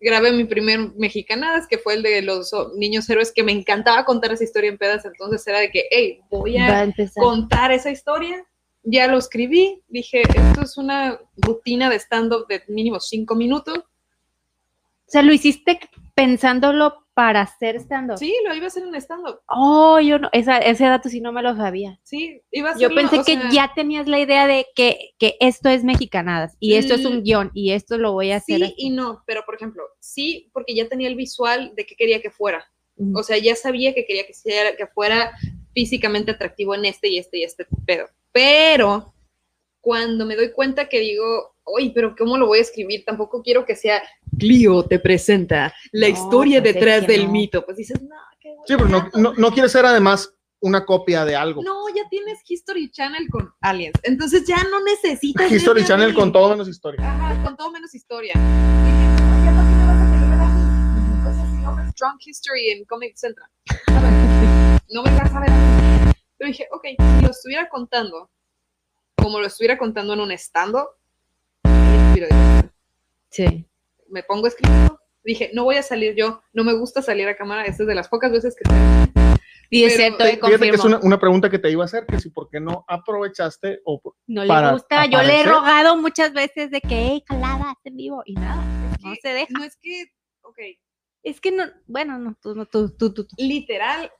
Grabé mi primer Mexicanadas, que fue el de los niños héroes, que me encantaba contar esa historia en pedas. Entonces era de que, hey, voy a a contar esa historia. Ya lo escribí. Dije, esto es una rutina de stand-up de mínimo cinco minutos. O sea, lo hiciste pensándolo para hacer stand-up. Sí, lo iba a hacer en stand-up. Oh, yo no, esa, ese dato sí no me lo sabía. Sí, iba a Yo pensé que sea, ya tenías la idea de que, que esto es mexicanadas y esto es un guion y esto lo voy a hacer. Sí y no, pero por ejemplo, sí, porque ya tenía el visual de qué quería que fuera. O sea, ya sabía que quería que, sea- que fuera físicamente atractivo en este y este y este pedo. Pero cuando me doy cuenta que digo, oye, pero ¿cómo lo voy a escribir? Tampoco quiero que sea Clio te presenta la No, historia pues es detrás que del no. mito. Pues dices, no, qué Sí, pero no, guapo". no, no quiere ser además una copia de algo. No, ya tienes History Channel con Aliens. Entonces ya no necesitas. History Channel con todo menos historia. Ajá, con todo menos historia. Dije, "No, ya no me vas a querer a mí. O sea, si no ves Drunk History en Comic Central. no me vas a ver. Pero dije, ok, si lo estuviera contando, como lo estuviera contando en un estando, Sí. me pongo escrito. Dije, no voy a salir yo, no me gusta salir a cámara, esta es de las pocas veces que Y es Pero, cierto, eh, y Fíjate que es una, una pregunta que te iba a hacer, que si por qué no aprovechaste o por- No le para gusta. Yo le he rogado muchas veces de que, hey, calada, en vivo. Y nada, no que- se deja. No es que, ok, Es que no, bueno, no, tú, no, tú, tú, tú. tú. literal,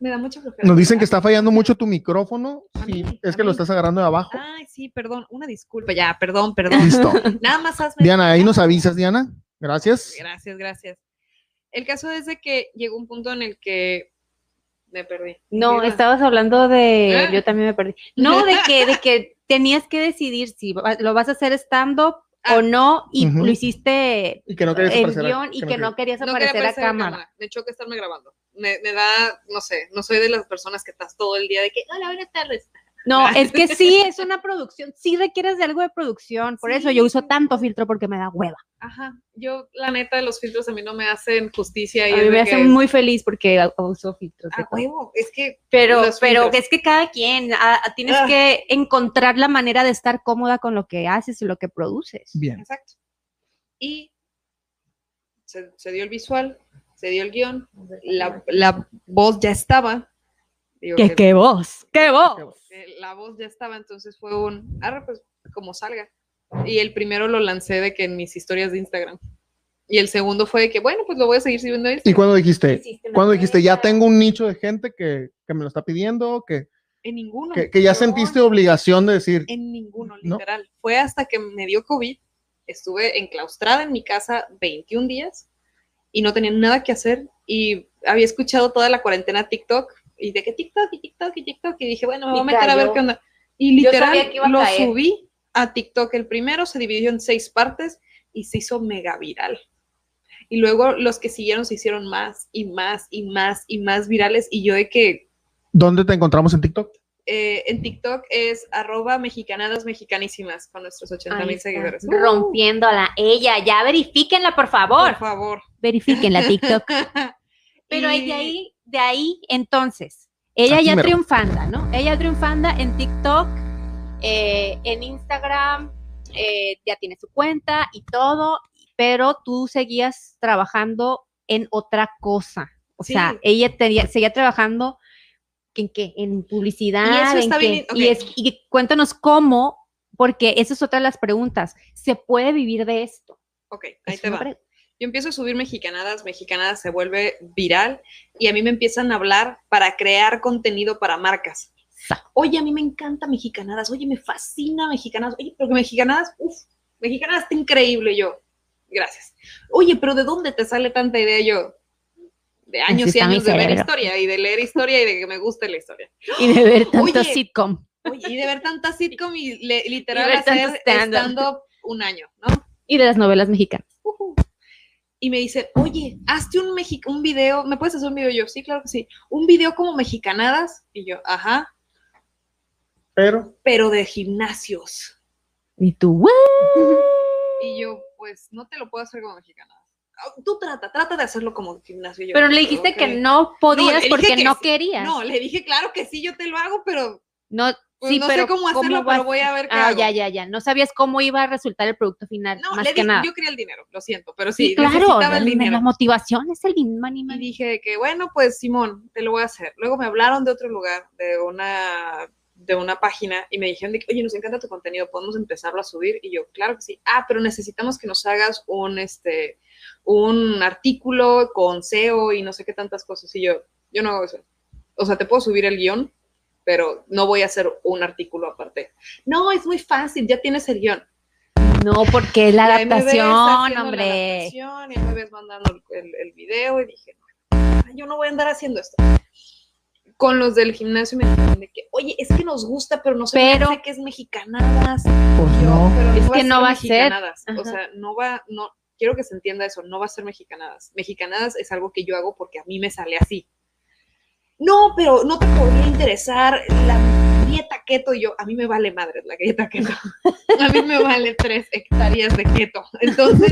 me da mucha flojera. Nos dicen que está fallando mucho tu micrófono. A Sí, mí, es a que lo estás agarrando de abajo. Ay, sí, perdón, una disculpa, ya, perdón, perdón. Listo. Nada más hazme. Diana, ahí nos avisas, Diana. Gracias. Gracias, gracias. El caso es de que llegó un punto en el que me perdí. No, estabas hablando de. ¿Eh? Yo también me perdí. No, de que, de que tenías que decidir si lo vas a hacer stand-up Ah. o no, y lo hiciste Y que no querías el aparecer a- guion y que no querías No quería aparecer a aparecer en cámara. Me choca estarme grabando. Me, me da, no sé, no soy de las personas que estás todo el día de que, hola, buenas tardes. No, es que sí, es una producción, sí requieres de algo de producción, por eso yo uso tanto filtro porque me da hueva. Ajá, yo, la neta, los filtros a mí no me hacen justicia. Y A mí de me hacen muy feliz porque uso filtros. de A todo. huevo, es que Pero, pero es que cada quien ah, ah, tienes Ah. que encontrar la manera de estar cómoda con lo que haces y lo que produces. Bien. Exacto. Y se, se dio el visual, se dio el guion, la, la voz ya estaba. Digo ¿Qué, que- qué voz? ¿Qué voz? la voz ya estaba, entonces fue un, arre, pues como salga. Y el primero lo lancé de que en mis historias de Instagram. Y el segundo fue de que, bueno, pues lo voy a seguir subiendo a ¿Y cuando dijiste? Cuando dijiste, ya tengo un nicho de gente que, que me lo está pidiendo, que, En ninguno. que, que ya No, sentiste obligación de decir, En ninguno, ¿No? literal. Fue hasta que me dio COVID, estuve enclaustrada en mi casa 21 días y no tenía nada que hacer y había escuchado toda la cuarentena TikTok y de que TikTok y TikTok y TikTok y dije, bueno, me voy a meter a ver qué onda. Y literal a lo subí a TikTok. El primero se dividió en seis partes y se hizo mega viral. Y luego los que siguieron se hicieron más y más y más y más virales y yo de que ¿dónde te encontramos en TikTok? Eh, en TikTok es arroba mexicanadas mexicanísimas con nuestros 80 Ahí mil seguidores. Rompiéndola. Ella, ya verifíquenla, por favor. Por favor. Verifíquenla, TikTok. Pero de ahí, de ahí, entonces, ella Aquí ya mero. triunfanda, ¿no? Ella triunfanda en TikTok, eh, en Instagram, eh, ya tiene su cuenta y todo, pero tú seguías trabajando en otra cosa. O sea, ella tenía, seguía trabajando en qué, en publicidad. Y eso está bien, y, ok. es, y cuéntanos cómo, porque esa es otra de las preguntas. ¿Se puede vivir de esto? Ok, ahí Es te va. Yo empiezo a subir mexicanadas, mexicanadas se vuelve viral y a mí me empiezan a hablar para crear contenido para marcas. Oye, a mí me encanta mexicanadas, oye, me fascina mexicanadas, oye, pero que mexicanadas, uff, mexicanadas está increíble yo. Gracias. Oye, pero ¿de dónde te sale tanta idea yo? De años y años de ver historia y de leer historia y de que me guste la historia. Y de ver tanto Oye, sitcom. Oye, y de ver tanta sitcom y le- literal tanto hacer stand-up. un año, ¿no? Y de las novelas mexicanas. Y me dice, oye, hazte un, mexi- un video, ¿me puedes hacer un video? Y yo, sí, claro que sí. Un video como mexicanadas. Y yo, ajá, Pero, pero de gimnasios. Y tú, "What?". Y yo, pues, no te lo puedo hacer como mexicanadas. Ah, Tú trata, trata de hacerlo como gimnasio. Yo, Pero le dijiste que no podías porque que no sí. querías. No, le dije, claro que sí, yo te lo hago, pero No, pues, sí, no pero sé cómo hacerlo, pero voy a ver qué Ah, hago. ya, ya, ya. No sabías cómo iba a resultar el producto final, No, más le que dije, nada. yo quería el dinero, lo siento, pero sí, sí, claro, necesitaba el dinero. la motivación es el din- money, Y dije que, bueno, pues Simón, te lo voy a hacer. Luego me hablaron de otro lugar, de una, de una página, y me dijeron, de que, oye, nos encanta tu contenido, podemos empezarlo a subir. Y yo, claro que sí. Ah, pero necesitamos que nos hagas un, este, un artículo con SEO y no sé qué tantas cosas. Y yo, yo no hago eso. O sea, te puedo subir el guion, pero no voy a hacer un artículo aparte. No, es muy fácil, ya tienes el guion. No, porque la Y me ves adaptación, haciendo la hombre. adaptación, y me ves mandando el, video y dije, "No, yo no voy a andar haciendo esto. Con los del gimnasio me dijeron de que, oye, es que nos gusta, pero no se me Pero- hace que es mexicanadas. pues Yo, no. pero Es va que no va a ser. O sea, no va, no, quiero que se entienda eso, no va a ser mexicanadas. Mexicanadas es algo que yo hago porque a mí me sale así. No, pero no te podría interesar la dieta keto. Y yo, a mí me vale madre la dieta keto. A mí me vale tres hectáreas de keto. Entonces,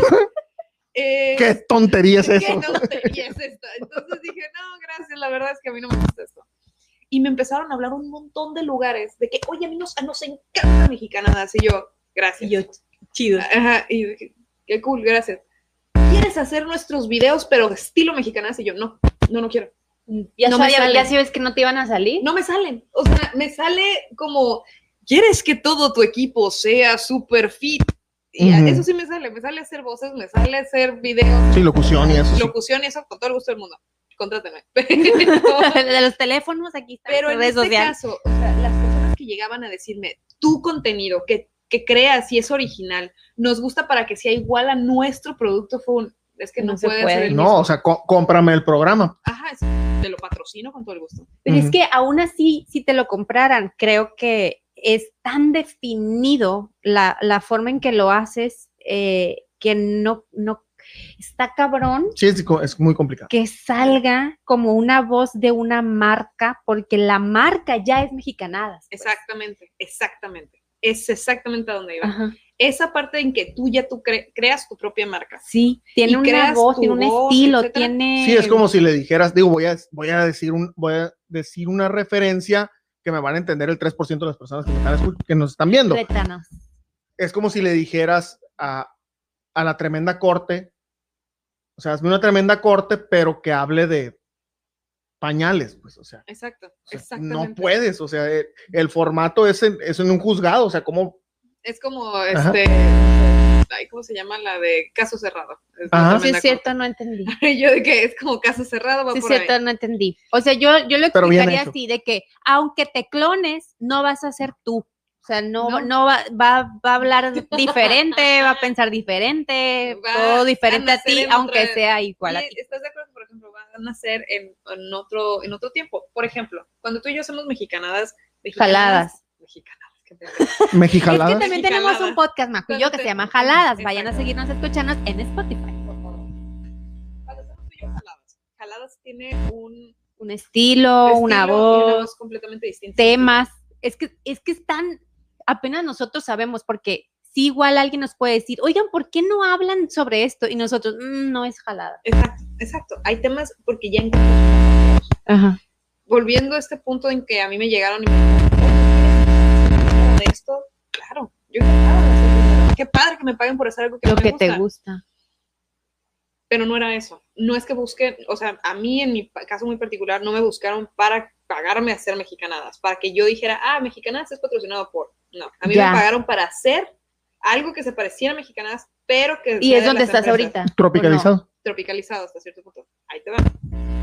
eh, ¿Qué tontería es ¿Qué eso? tontería es esto? Entonces dije, no, gracias, la verdad es que a mí no me gusta esto. Y me empezaron a hablar un montón de lugares de que, oye, a mí nos, nos encanta mexicanadas. Y yo, gracias. Y yo, chido. Ajá, y dije, qué cool, gracias. ¿Quieres hacer nuestros videos, pero de estilo mexicanadas? Y yo, no, no, no quiero. Ya, No sabía- ya sabes que no te iban a salir. No me salen. O sea, me sale como, ¿quieres que todo tu equipo sea super fit? Y Ujú. eso sí me sale. Me sale hacer voces, me sale hacer videos, Sí, locución y eso. sí. locución y eso con todo el gusto del mundo. Contrátenme. Pero, de los teléfonos, aquí están pero en redes este sociales. caso, o sea, las personas que llegaban a decirme, tu contenido que, que creas y es original, nos gusta para que sea igual a nuestro producto, fue un, es que no, No se puede, No, mismo. o sea, có- cómprame el programa. Ajá, es- te lo patrocino con todo el gusto. Pero es que aún así, si te lo compraran, creo que es tan definido la, la forma en que lo haces eh, que no, no está cabrón Sí, es, es muy complicado. que salga como una voz de una marca, porque la marca ya es mexicanadas. pues. Exactamente, exactamente. Es exactamente a donde iba. Ajá. Esa parte en que tú ya tú cre- creas tu propia marca. Sí, Y tiene una voz, tiene un voz, estilo, etcétera. tiene. Sí, es como si le dijeras, digo, voy a, voy a, decir, un, voy a decir una referencia que me van a entender el 3% de las personas que, están que nos están viendo. Es como si le dijeras a, a la tremenda corte, o sea, hazme una tremenda corte, pero que hable de pañales, pues, o sea. Exacto, o sea, exactamente. no puedes, o sea, el, el formato es en, es en un juzgado, o sea, como Es como este. ay, ¿Cómo se llama la de caso cerrado? Es Ajá. Sí, es cierto, no entendí. Yo de que es como caso cerrado, va Sí, es ahí. cierto, no entendí. O sea, yo, yo lo explicaría así, de que aunque te clones, no vas a ser tú. O sea, no, No. no, va, va, va a hablar diferente, va a pensar diferente, Va todo diferente a ti, aunque sea igual a Y ti. ¿Estás de acuerdo? Por ejemplo, van a nacer en, en otro, en otro tiempo. Por ejemplo, cuando tú y yo somos mexicanadas. mexicanadas Jaladas. Mexicanadas. Es que también tenemos un podcast, Majo y yo, que se llama. Jaladas. Vayan a seguirnos, escucharnos en Spotify. Cuando estamos tú y yo jaladas. Jaladas tiene un Un estilo, una estilo y voz, completamente distinta. temas. Es que, es que están, apenas nosotros sabemos, porque si igual alguien nos puede decir, oigan, ¿por qué no hablan sobre esto? Y nosotros, "Mm, no es jalada. Exacto, exacto. Hay temas porque ya encontramos. Ajá. Volviendo a este punto en que a mí me llegaron y me dijeron, "¿Quieres de esto? Claro, yo encantado dinero. Qué padre que me paguen por hacer algo que Lo no me que te gusta". gusta. pero no era eso. No es que busquen, o sea, a mí en mi caso muy particular no me buscaron para pagarme a hacer mexicanadas, para que yo dijera, ah, mexicanadas es patrocinado por. No, a mí Ya. me pagaron para hacer algo que se pareciera a mexicanadas, pero que... Y es de donde estás empresas, ahorita. Tropicalizado. Tropicalizado hasta cierto punto. Ahí te va.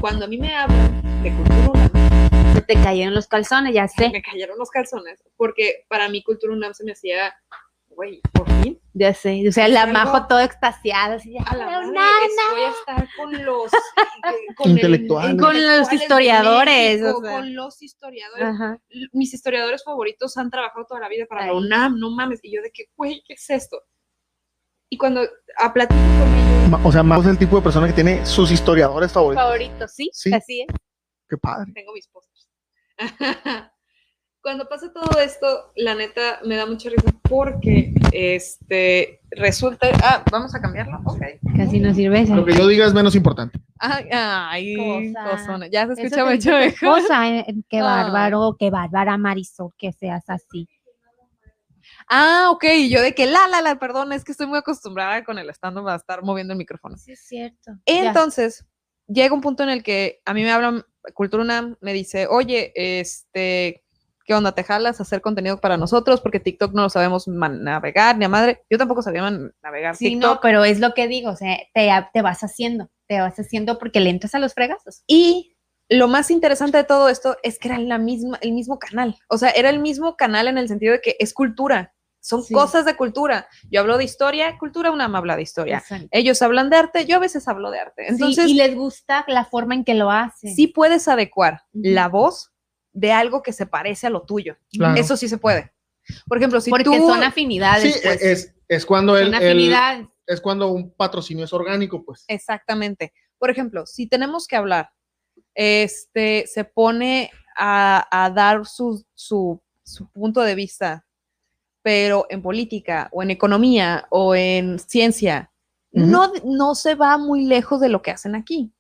Cuando a mí me hablan de cultura UNAM, Se te cayeron los calzones, ya sé. me cayeron los calzones, porque para mí cultura UNAM se me hacía, güey, por fin. Ya sé. O sea, la majo todo extasiada. Así, A la voy a estar con los eh, con el- Intelectuales. Con los historiadores, México, o sea. con los historiadores. Ajá. Mis historiadores favoritos han trabajado toda la vida para la Ahí. UNAM, no mames. Y yo de que, güey, ¿qué es esto? Y cuando a platico con ellos, Ma- O sea, Mau es el tipo de persona que tiene sus historiadores favoritos. Favorito, sí, Sí. así es. Qué padre. tengo mis pósters. Cuando pasa todo esto, la neta me da mucha risa porque este resulta. Ah, vamos a cambiarlo. Ok. Casi no sirve. Lo que yo diga es menos importante. Ay, ay, Cosa. Ya se escucha mucho mejor. esposa, eh, Qué Ay. bárbaro, qué bárbara Marisol, que seas así. Ah, ok. y Yo de que la, la, la, perdón, es que estoy muy acostumbrada con el stand a estar moviendo el micrófono. Sí, es cierto. Entonces, llega un punto en el que a mí me hablan, Cultura UNAM me dice, oye, este, ¿qué onda? ¿Te jalas a hacer contenido para nosotros? Porque TikTok no lo sabemos navegar, ni a madre. Yo tampoco sabía navegar Sí, TikTok. no, pero es lo que digo, o sea, te, te vas haciendo, te vas haciendo porque le entras a los fregazos. Y lo más interesante de todo esto es que era la misma, el mismo canal. O sea, era el mismo canal en el sentido de que es cultura. Son Sí. cosas de cultura. Yo hablo de historia, cultura UNAM habla de historia. Exacto. Ellos hablan de arte, yo a veces hablo de arte. Entonces, sí, y les gusta la forma en que lo hacen. sí puedes adecuar la voz de algo que se parece a lo tuyo. Claro. Eso sí se puede. Por ejemplo, si porque tú... son afinidades. Sí, pues. es, es cuando el, el- es cuando un patrocinio es orgánico, pues. Exactamente. Por ejemplo, si tenemos que hablar, este, se pone a, a dar su, su, su punto de vista, pero en política o en economía o en ciencia, no, no se va muy lejos de lo que hacen aquí.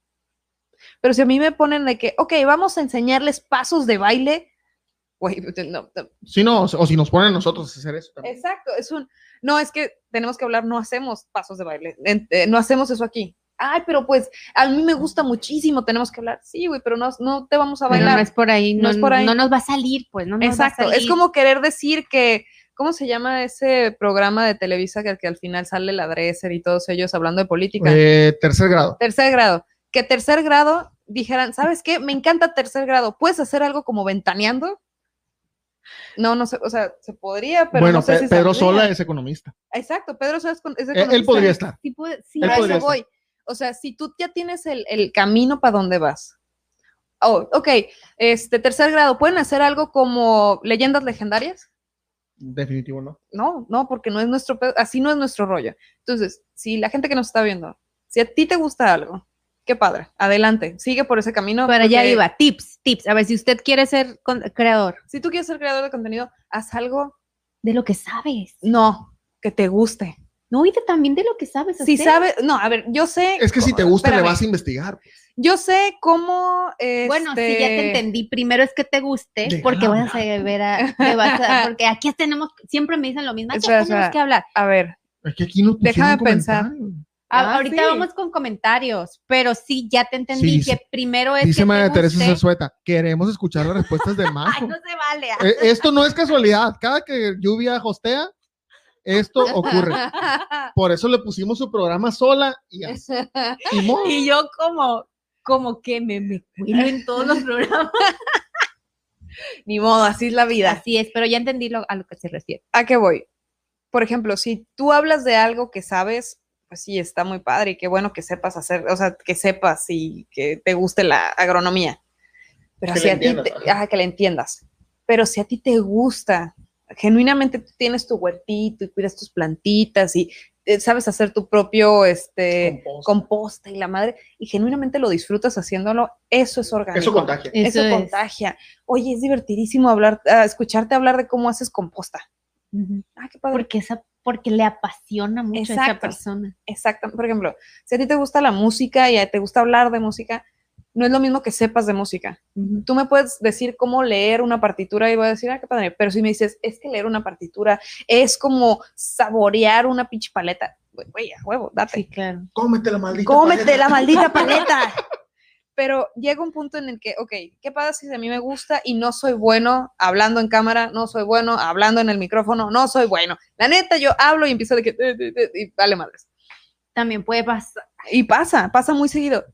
Pero si a mí me ponen de que, ok, vamos a enseñarles pasos de baile, güey, no, no, Si no, o o si nos ponen a nosotros a hacer eso. también. Exacto, es un, no, es que tenemos que hablar, no hacemos pasos de baile, en- eh, no hacemos eso aquí. Ay, pero pues a mí me gusta muchísimo, tenemos que hablar. Sí, güey, pero no, no te vamos a Pero bailar. no es por ahí, No no, es por ahí. no nos va a salir, pues, no nos va a Exacto, es salir. como querer decir que, ¿cómo se llama ese programa de Televisa que, que al final sale la Dresser y todos ellos hablando de política? Eh, tercer grado. Tercer grado. Que tercer grado dijeran, ¿sabes qué? Me encanta tercer grado. ¿Puedes hacer algo como ventaneando? No, no sé, o sea, se podría, pero bueno, no sé Pe- si Pedro saldría. Sola es economista. Exacto, Pedro Sola es, es Él- él, economista. podría estar. Sí, puede- sí, Él A eso estar. voy. O sea, si tú ya tienes el, el camino para dónde vas. Oh, ok, este tercer grado, ¿pueden hacer algo como leyendas legendarias? Definitivo, ¿no? No, no, porque no es nuestro, así no es nuestro rollo. Entonces, si la gente que nos está viendo, si a ti te gusta algo, qué padre, adelante, sigue por ese camino. Para allá iba, tips, tips. A ver, si usted quiere ser con- creador Si tú quieres ser creador de contenido, haz algo, de lo que sabes. no, que te guste. No, y de- también de lo que sabes Si hacer. sabes, no, a ver, yo sé. Es que si te gusta, le espérame. vas a investigar. Yo sé cómo. Bueno, sí, ya te este, entendí. Primero es que te guste, Déjala porque vas a saber a, te vas a- porque aquí tenemos, siempre me dicen lo mismo, aquí Espera, tenemos espera. que hablar. A ver, Es que aquí no Déjame pensar. Ah, ahorita sí. vamos con comentarios, pero sí, ya te entendí Sí, que primero es Dice que María te Teresa guste. Zazueta, queremos escuchar las respuestas de Ay, Majo. no se vale. ah. Eh, Esto no es casualidad. Cada que Lluvia hostea, esto ocurre. Por eso le pusimos su programa sola y así. Y. Y yo como, como que me, me cuelo en todos los programas. Ni modo, así es la vida. Así es, pero ya entendí lo- a lo que se refiere. ¿A qué voy? Por ejemplo, si tú hablas de algo que sabes, pues sí, está muy padre y qué bueno que sepas hacer, o sea, que sepas y que te guste la agronomía. Pero Que si a ti, te- ajá, que le entiendas. Pero si a ti te gusta, genuinamente tú tienes tu huertito y cuidas tus plantitas y eh, sabes hacer tu propio este, Composta. composta y la madre, y genuinamente lo disfrutas haciéndolo, eso es orgánico. Eso contagia. Eso, Eso es. contagia. Oye, es divertidísimo hablar, ah, escucharte hablar de cómo haces composta. Ah, qué padre. Porque, esa, porque le apasiona mucho a esa persona. Exacto. Por ejemplo, si a ti te gusta la música y a- te gusta hablar de música, no es lo mismo que sepas de música. Tú me puedes decir cómo leer una partitura y voy a decir, ah, qué padre. Pero si me dices, es que leer una partitura es como saborear una pinche paleta, güey, güey, a huevo, date. Sí, claro. Cómete la maldita. Cómete paleta. la maldita paleta. Pero llega un punto en el que, ok, ¿qué pasa si a mí me gusta y no soy bueno hablando en cámara, no soy bueno hablando en el micrófono, no soy bueno? La neta, yo hablo y empiezo de que, eh, eh, eh, y vale madres. También puede pasar. Y pasa, pasa muy seguido.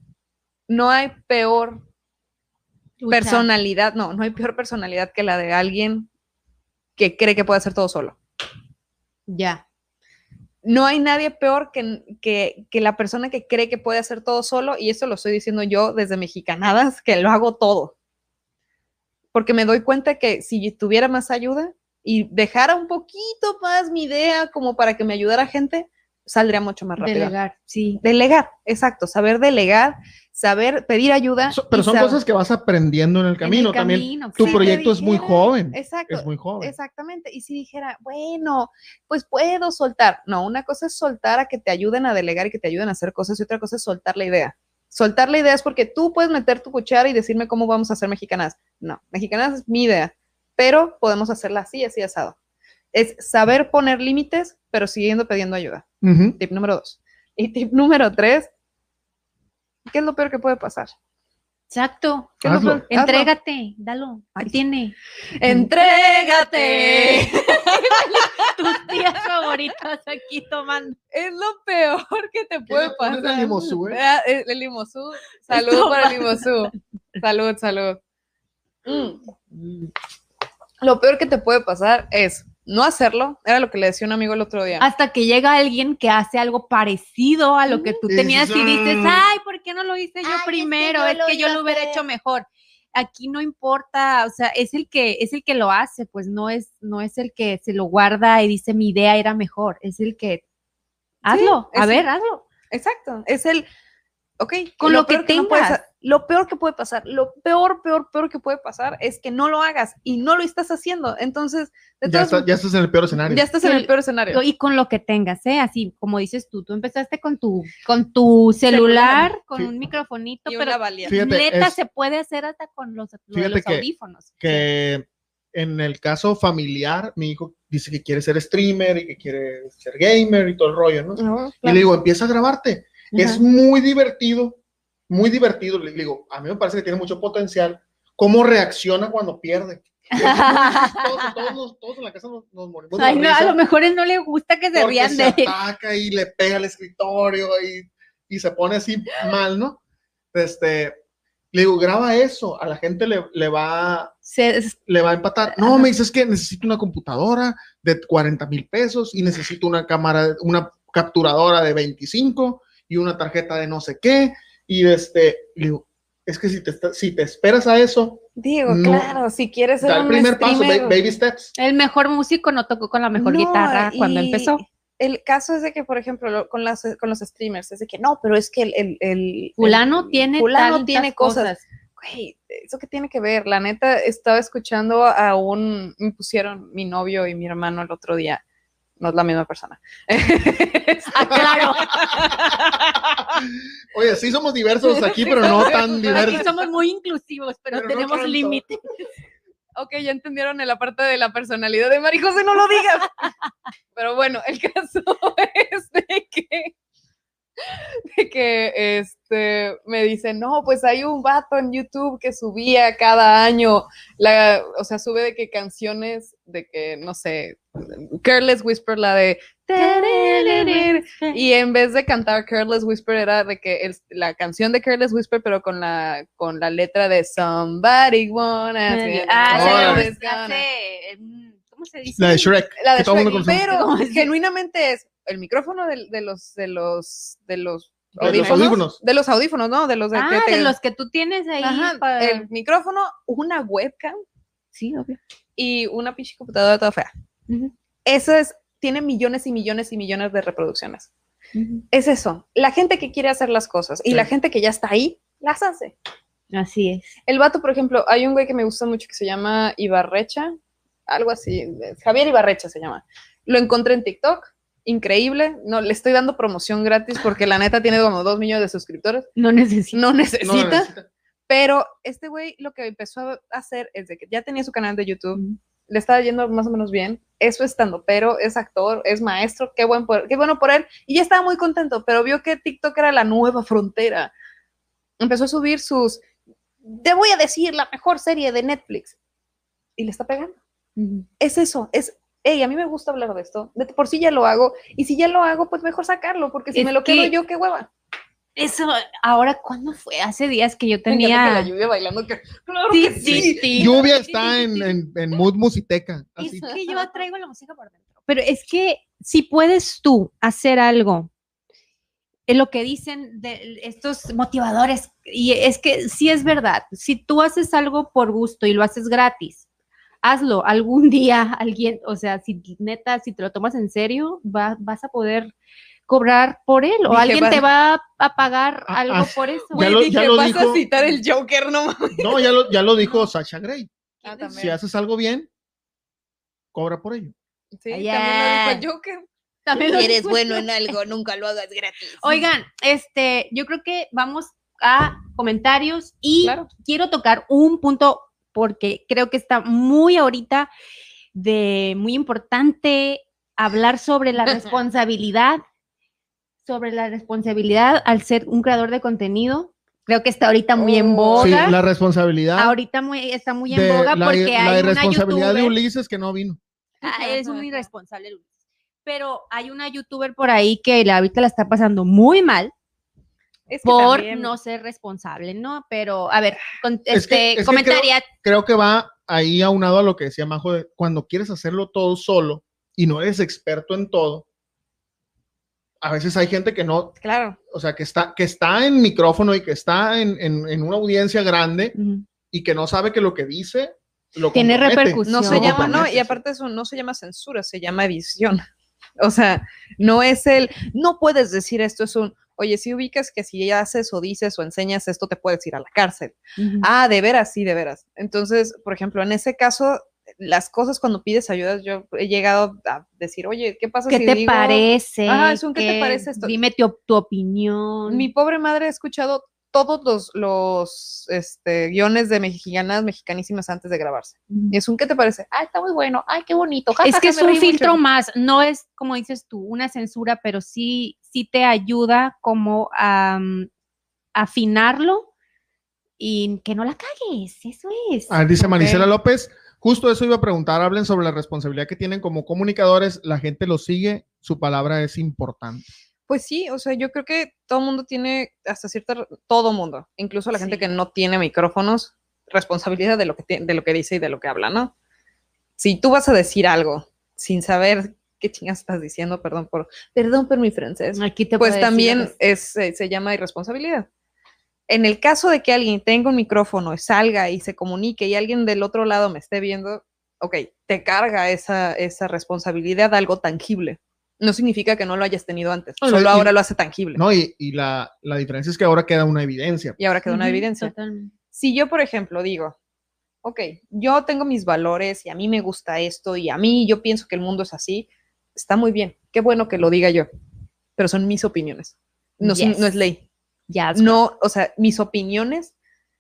No hay peor personalidad, no, no hay peor personalidad que la de alguien que cree que puede hacer todo solo. Ya. No hay nadie peor que, que, la persona que cree que puede hacer todo solo, y eso lo estoy diciendo yo desde Mexicanadas, que lo hago todo. Porque me doy cuenta que si tuviera más ayuda y dejara un poquito más mi idea como para que me ayudara gente, saldría mucho más rápido. Delegar, sí. Delegar, exacto, saber delegar, saber pedir ayuda. So- pero son saber- cosas que vas aprendiendo en el camino. en el También camino, tu proyecto es muy joven. Exacto, Es muy joven. exactamente. Y si dijera, bueno, pues puedo soltar. No, una cosa es soltar a que te ayuden a delegar y que te ayuden a hacer cosas y otra cosa es soltar la idea. Soltar la idea es porque tú puedes meter tu cuchara y decirme cómo vamos a hacer mexicanas. No, mexicanas es mi idea, pero podemos hacerla así, así asado. Es saber poner límites, pero siguiendo pidiendo ayuda. Ujú. Tip número dos. Y tip número tres, ¿qué es lo peor que puede pasar? Exacto. ¿Qué es lo Hazlo. Entrégate, dalo. ¿Qué Ay. tiene? ¡Entrégate! Tus tías favoritas aquí tomando. Es lo peor que te puede pasar. al limosú, eh? Ah, El, el limosú. Salud Esto para el limosú. Salud, salud. Mm. Lo peor que te puede pasar es no hacerlo. Era lo que le decía un amigo el otro día. Hasta que llega alguien que hace algo parecido a lo que tú tenías y dices, "Ah". ay, ¿por qué no lo hice yo Ay, es que primero? yo Es lo que yo lo hubiera hacer". hecho mejor. Aquí no importa, o sea, es el que es el que lo hace, pues no es no es el que se lo guarda y dice mi idea era mejor, es el que hazlo, a ver, el- hazlo. Exacto. Es el. ¿Ok? Con lo que no tengas. lo peor que puede pasar, lo peor, peor, peor que puede pasar es que no lo hagas y no lo estás haciendo. Entonces, de Ya, está- ya estás en el peor escenario. ya estás en el peor escenario. Y con lo que tengas, ¿eh? Así como dices tú, tú empezaste con tu, con tu celular, con Sí. un microfonito, Y pero es- se puede hacer hasta con los, lo de Fíjate los que- audífonos. que en el caso familiar, mi hijo dice que quiere ser streamer y que quiere ser gamer y todo el rollo, ¿no? Y le digo, empieza a grabarte. Es Ajá. muy divertido, muy divertido. Le digo, a mí me parece que tiene mucho potencial. ¿Cómo reacciona cuando pierde? Es todos, nos- todos en la casa nos, nos morimos Ay, no, a lo mejor no le gusta que se rían se de él. ataca y le pega al escritorio y, y se pone así mal, ¿no? Este, le digo, graba eso, a la gente le, le va Se- es- le va a empatar. No, me dices que necesito una computadora de 40 mil pesos y necesito una cámara, una capturadora de 25 y una tarjeta de no sé qué. Y este, digo, es que si te, si te esperas a eso, Digo, No. claro, si quieres ser da el un primer paso, streamer- ba- baby steps. el mejor músico no tocó con la mejor No, guitarra cuando y empezó. El caso es de que, por ejemplo, lo- con, las, con los streamers, es de que no, pero es que el. el, el- Fulano el- tiene Fulano tiene cosas. Güey, ¿eso qué tiene que ver? La neta, estaba escuchando a un. Me pusieron mi novio y mi hermano el otro día. No es la misma persona. Ah, claro. Oye, sí somos diversos aquí, pero no tan Aquí diversos. somos muy inclusivos, pero, tenemos límites. ok, ya entendieron en la parte de la personalidad de Mari José, no lo digas. Pero bueno, el caso es de que, de que este, me dice, no, pues hay un vato en YouTube que subía cada año, la, o sea, sube de que canciones de que, no sé, Careless Whisper, la de... Y en vez de cantar Careless Whisper era de que el- la canción de Careless Whisper, pero con la, con la letra de Somebody Wanna. Ah, mm, ¿cómo se dice? La de Shrek. La de Shrek, pero genuinamente es el micrófono de, los de los de los De los audífonos, de los audífonos, ¿no? De los de, que Ah, te- de los que tú tienes ahí. Ajá, para- el micrófono, una webcam Sí, obvio. y una pinche computadora toda fea. Eso es tiene millones y millones y millones de reproducciones. Es eso, la gente que quiere hacer las cosas y Sí. la gente que ya está ahí las hace. Así es. El vato, por ejemplo, hay un güey que me gusta mucho que se llama Ibarrecha, algo así, Javier Ibarrecha se llama. Lo encontré en TikTok, increíble. No, le estoy dando promoción gratis porque la neta tiene como dos millones de suscriptores. No necesito. No No, necesita, necesita. pero este güey lo que empezó a hacer es de que ya tenía su canal de YouTube, le estaba yendo más o menos bien. Eso estando, pero es actor, es maestro, qué, buen por- qué bueno por él. Y ya estaba muy contento, pero vio que TikTok era la nueva frontera. Empezó a subir sus, te voy a decir, la mejor serie de Netflix. Y le está pegando. Es eso, es, hey, a mí me gusta hablar de esto. De por sí ya lo hago. Y si ya lo hago, pues mejor sacarlo, porque si Es me lo quedo que- yo, qué hueva. Eso, ahora, ¿cuándo fue? Hace días que yo que tenía. la lluvia bailando. que- claro Sí, que sí, sí. Lluvia está en, en, en mood musiteca. Así. Es que yo traigo la música por dentro. Pero es que si puedes tú hacer algo, en lo que dicen de estos motivadores, y es que sí es verdad, si tú haces algo por gusto y lo haces gratis, hazlo. Algún día alguien, o sea, si neta, si te lo tomas en serio, va- vas a poder cobrar por él o Dije, alguien te va a pagar Ah, algo ah, por eso. Ya lo- dije, ya lo vas dijo- a citar el Joker, no mames. No, ya lo, ya lo dijo Sasha Grey. Ah, Si haces algo bien, cobra por ello. Sí, Allá. también lo dijo el Joker. También lo eres dijo. bueno en algo, nunca lo hagas gratis. Oigan, este, yo creo que vamos a comentarios y Claro. quiero tocar un punto porque creo que está muy ahorita de muy importante hablar sobre la responsabilidad, sobre la responsabilidad al ser un creador de contenido. Creo que está ahorita muy en Oh. Sí, boga. la responsabilidad. ahorita muy, está muy en de, boga la, porque la hay una irresponsabilidad de youtuber- Ulises que no vino. Ah, es un irresponsable, Luis. Pero hay una youtuber por ahí que la, ahorita la está pasando muy mal Es que por también- no ser responsable, ¿no? Pero, a ver, con- Es que- este, es que comentaria, Creo que va ahí aunado a lo que decía Majo, de cuando quieres hacerlo todo solo y no eres experto en todo, a veces hay gente que no, Claro. o sea, que está, que está en micrófono y que está en, en- en una audiencia grande y que no sabe que lo que dice lo Tiene repercusión. No se No, llama, no, y aparte eso no se llama censura, se llama edición. O sea, no es el, no puedes decir esto, es un, oye, si ubicas que si haces o dices o enseñas esto, te puedes ir a la cárcel. Ah, de veras, sí, de veras. Entonces, por ejemplo, en ese caso, las cosas cuando pides ayuda, yo he llegado a decir, oye, ¿qué pasa ¿Qué si te digo- parece? Ajá, es un ¿qué te parece esto? Dime tu, tu opinión. Mi pobre madre ha escuchado todos los, los este, guiones de mexicanas, mexicanísimas antes de grabarse. Y es un ¿qué te parece? Ah, está muy bueno. Ay, qué bonito. es que es un reí mucho". filtro más, no es como dices tú, una censura, pero sí, sí te ayuda como a mm, afinarlo y que no la cagues, eso es. Ah, dice Marisela. López, justo eso iba a preguntar, hablen sobre la responsabilidad que tienen como comunicadores, la gente los sigue, su palabra es importante. Pues sí, o sea, yo creo que todo el mundo tiene, hasta cierta, todo mundo, incluso la gente Sí. que no tiene micrófonos, responsabilidad de lo que de lo que dice y de lo que habla, ¿no? Si tú vas a decir algo sin saber qué chingas estás diciendo, perdón por, perdón por mi francés, Aquí te pues también es, eh, se llama irresponsabilidad. En el caso de que alguien tenga un micrófono, salga y se comunique y alguien del otro lado me esté viendo, ok, te carga esa, esa responsabilidad, algo tangible. No significa que no lo hayas tenido antes, Bueno, solo y- ahora lo hace tangible. No, y, y la, la diferencia es que ahora queda una evidencia. Y ahora queda una evidencia. totalmente. Si yo, por ejemplo, digo, ok, yo tengo mis valores y a mí me gusta esto y a mí yo pienso que el mundo es así, está muy bien, qué bueno que lo diga yo, pero son mis opiniones, no, son- no es Yes. ley. Ya, no, o sea, mis opiniones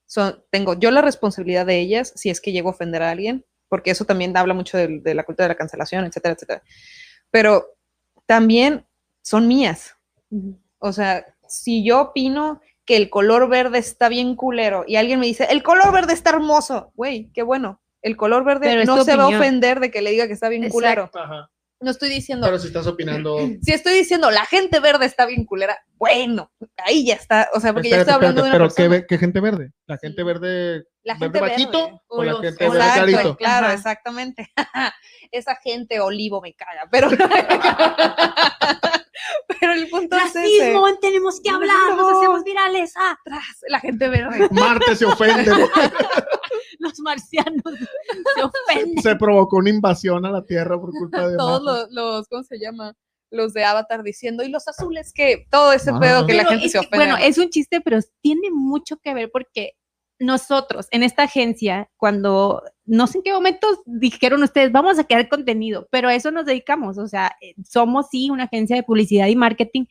son, tengo yo la responsabilidad de ellas si es que llego a ofender a alguien, porque eso también habla mucho del- de, la cultura de la cancelación, etcétera, etcétera. Pero también son mías. O sea, si yo opino que el color verde está bien culero y alguien me dice, el color verde está hermoso, güey, qué bueno. El color verde Pero no se va a ofender de que le diga que está bien culero. Ajá. No estoy diciendo, Pero si estás opinando... si estoy diciendo la gente verde está bien culera, bueno, ahí ya está. O sea, porque ya estoy hablando espérate, de una pero ¿qué, persona. qué gente verde? ¿La gente Sí. verde, La verde gente bajito verde. o la los- gente verde Exacto, clarito? claro, Ajá. exactamente. Esa gente olivo me caga, pero pero el punto es ese. Tenemos que hablar, nos No. hacemos virales. Ah, Tras, La gente verde. Marte se ofende. los marcianos se ofenden. se provocó una invasión a la Tierra por culpa de Todos los, los, ¿cómo se llama? Los de Avatar diciendo, y los azules que todo ese Ajá. pedo que la gente es se ofende. Bueno, es un chiste, pero tiene mucho que ver porque nosotros en esta agencia, cuando no sé en qué momento dijeron ustedes, vamos a crear contenido, pero a eso nos dedicamos, o sea, eh, somos sí una agencia de publicidad y marketing,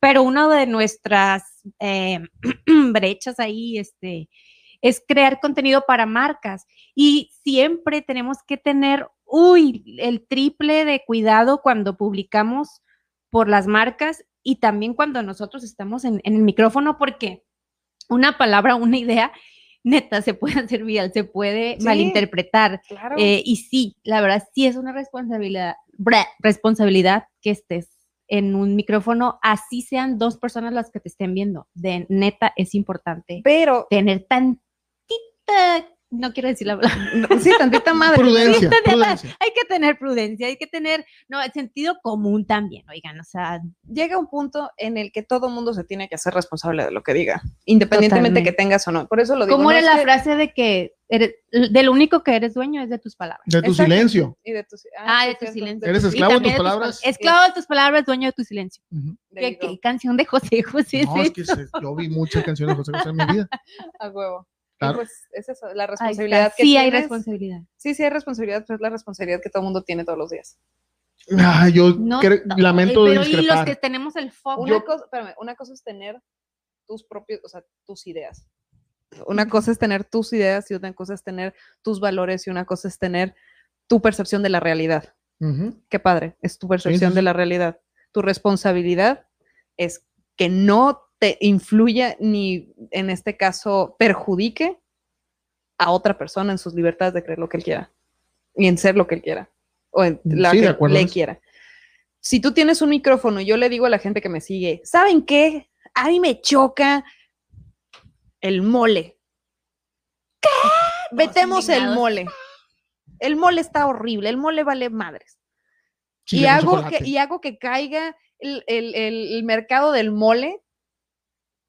pero una de nuestras eh, brechas ahí, este, es crear contenido para marcas y siempre tenemos que tener, uy, el triple de cuidado cuando publicamos por las marcas y también cuando nosotros estamos en, en el micrófono, porque una palabra, una idea, neta, se puede hacer viral, se puede Sí. malinterpretar. Claro. eh, y sí, la verdad, sí es una responsabilidad, bra- responsabilidad que estés en un micrófono, así sean dos personas las que te estén viendo. De neta, es importante pero, tener tantita, no quiero decir la palabra, no, sí, tantita madre. Prudencia, Tantita de- prudencia. hay que tener prudencia, hay que tener, no, el sentido común también, oigan, o sea, Llega un punto en el que todo mundo se tiene que hacer responsable de lo que diga, independientemente Totalmente. que tengas o no. Por eso lo digo. ¿cómo no era la que- frase de que eres, de lo único que eres dueño es de tus palabras? De tu Exacto. silencio. Y de tu, Ah, sí, de tu silencio. Eres esclavo de tus de palabras. Esclavo de tus palabras, dueño de tu silencio. ¿Qué, canción de José José No, es que se- yo vi muchas canciones de José José en mi vida. A huevo. Y Claro. pues es eso, la responsabilidad que Sí, hay responsabilidad. Sí, sí hay responsabilidad, pero es la responsabilidad que todo el mundo tiene todos los días. Ah, yo No, lamento eh, pero y los que tenemos el foco. Una, cosa, espérame, una cosa es tener tus propios, o sea, tus ideas. Una cosa es tener tus ideas y otra cosa es tener tus valores y una cosa es tener tu percepción de la realidad. Qué padre, es tu percepción sí, de la realidad. Tu responsabilidad es que no te influya ni en este caso perjudique a otra persona en sus libertades de creer lo que él quiera y en ser lo que él quiera o en la Sí, de que le quiera. Si tú tienes un micrófono y yo le digo a la gente que me sigue, ¿saben qué? A mí me choca el mole. ¿Qué? Vetemos el mole. El mole está horrible, el mole vale madres y Chile hago, que, y hago que caiga el, el- el- el mercado del mole,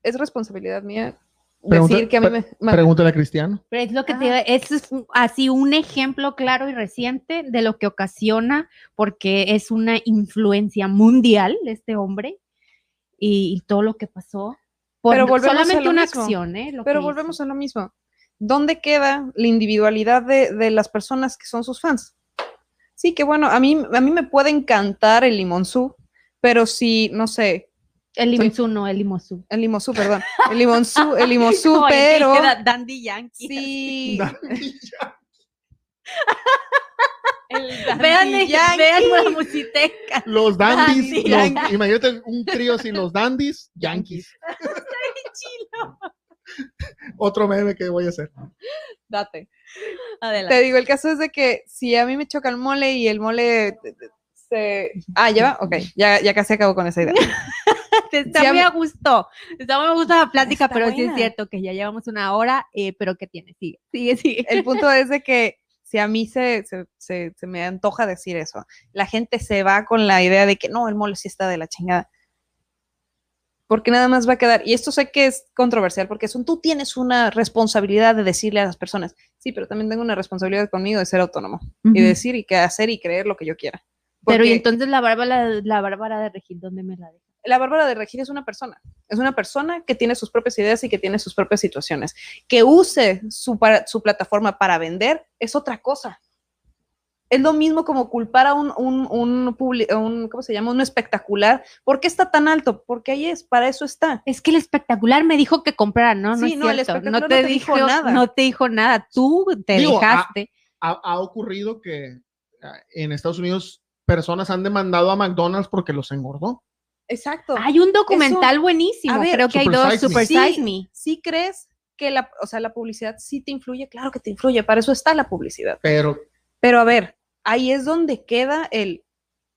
es responsabilidad mía Pregunta- decir que a mí me... ma- Pregúntale a Cristiano. Pero es lo que te Ah. digo, eso es así un ejemplo claro y reciente de lo que ocasiona, porque es una influencia mundial este hombre. y, y todo lo que pasó. Por Pero volvemos a solamente lo una mismo. acción, ¿eh? Lo Pero que volvemos hizo. a lo mismo. ¿Dónde queda la individualidad de, de las personas que son sus fans? Sí, que bueno, a mí, a mí me puede encantar el limonzú, pero si, no sé, El limonzú, no, el limosú. el limonzú, perdón, el limonzú, el que pero queda Dandy Yankee. sí, el Vean, Dandy vean Yankee. la musiteca. Los dandies, Dandy los- Yankee. imagínate un trío así, los dandies, yankees. Chilo. Otro meme que voy a hacer. Date. Adelante. Te digo, el caso es de que si a mí me choca el mole y el mole se... Ah, ¿ya va? Ok, ya, ya casi acabo con esa idea. Está Sí, a muy a gusto. Está muy a gusto la plática, Está pero sí es cierto que ya llevamos una hora, eh, pero ¿qué tiene? Sigue, sigue, sigue. El punto es de que si a mí se, se, se- se me antoja decir eso, la gente se va con la idea de que no, el mole sí está de la chingada. Porque nada más va a quedar, y esto sé que es controversial, porque son, tú tienes una responsabilidad de decirle a las personas, sí, pero también tengo una responsabilidad conmigo de ser autónomo y de Ujú. decir y que hacer y creer lo que yo quiera. Pero y entonces la Bárbara, la Bárbara de Regil, ¿dónde me la deja? La Bárbara de Regil es una persona, es una persona que tiene sus propias ideas y que tiene sus propias situaciones. Que use su, para- su plataforma para vender es otra cosa. Es lo mismo como culpar a un, un, un, ¿cómo se llama? Un espectacular. ¿Por qué está tan alto? Porque ahí es, para eso está. Es que el espectacular me dijo que comprara, ¿no? No Sí, es no, el espectacular no no te, dijo dijo nada. No te dijo nada. Tú te Digo, dejaste. Ha, ha ocurrido que ah, en Estados Unidos personas han demandado a McDonald's porque los engordó. Exacto. Hay un documental buenísimo. a ver, Creo que hay dos. Super Sí. Size Me. ¿Sí crees que la, o sea, la publicidad sí te influye? Claro que te influye, para eso está la publicidad. Pero Pero a ver, ahí es donde queda el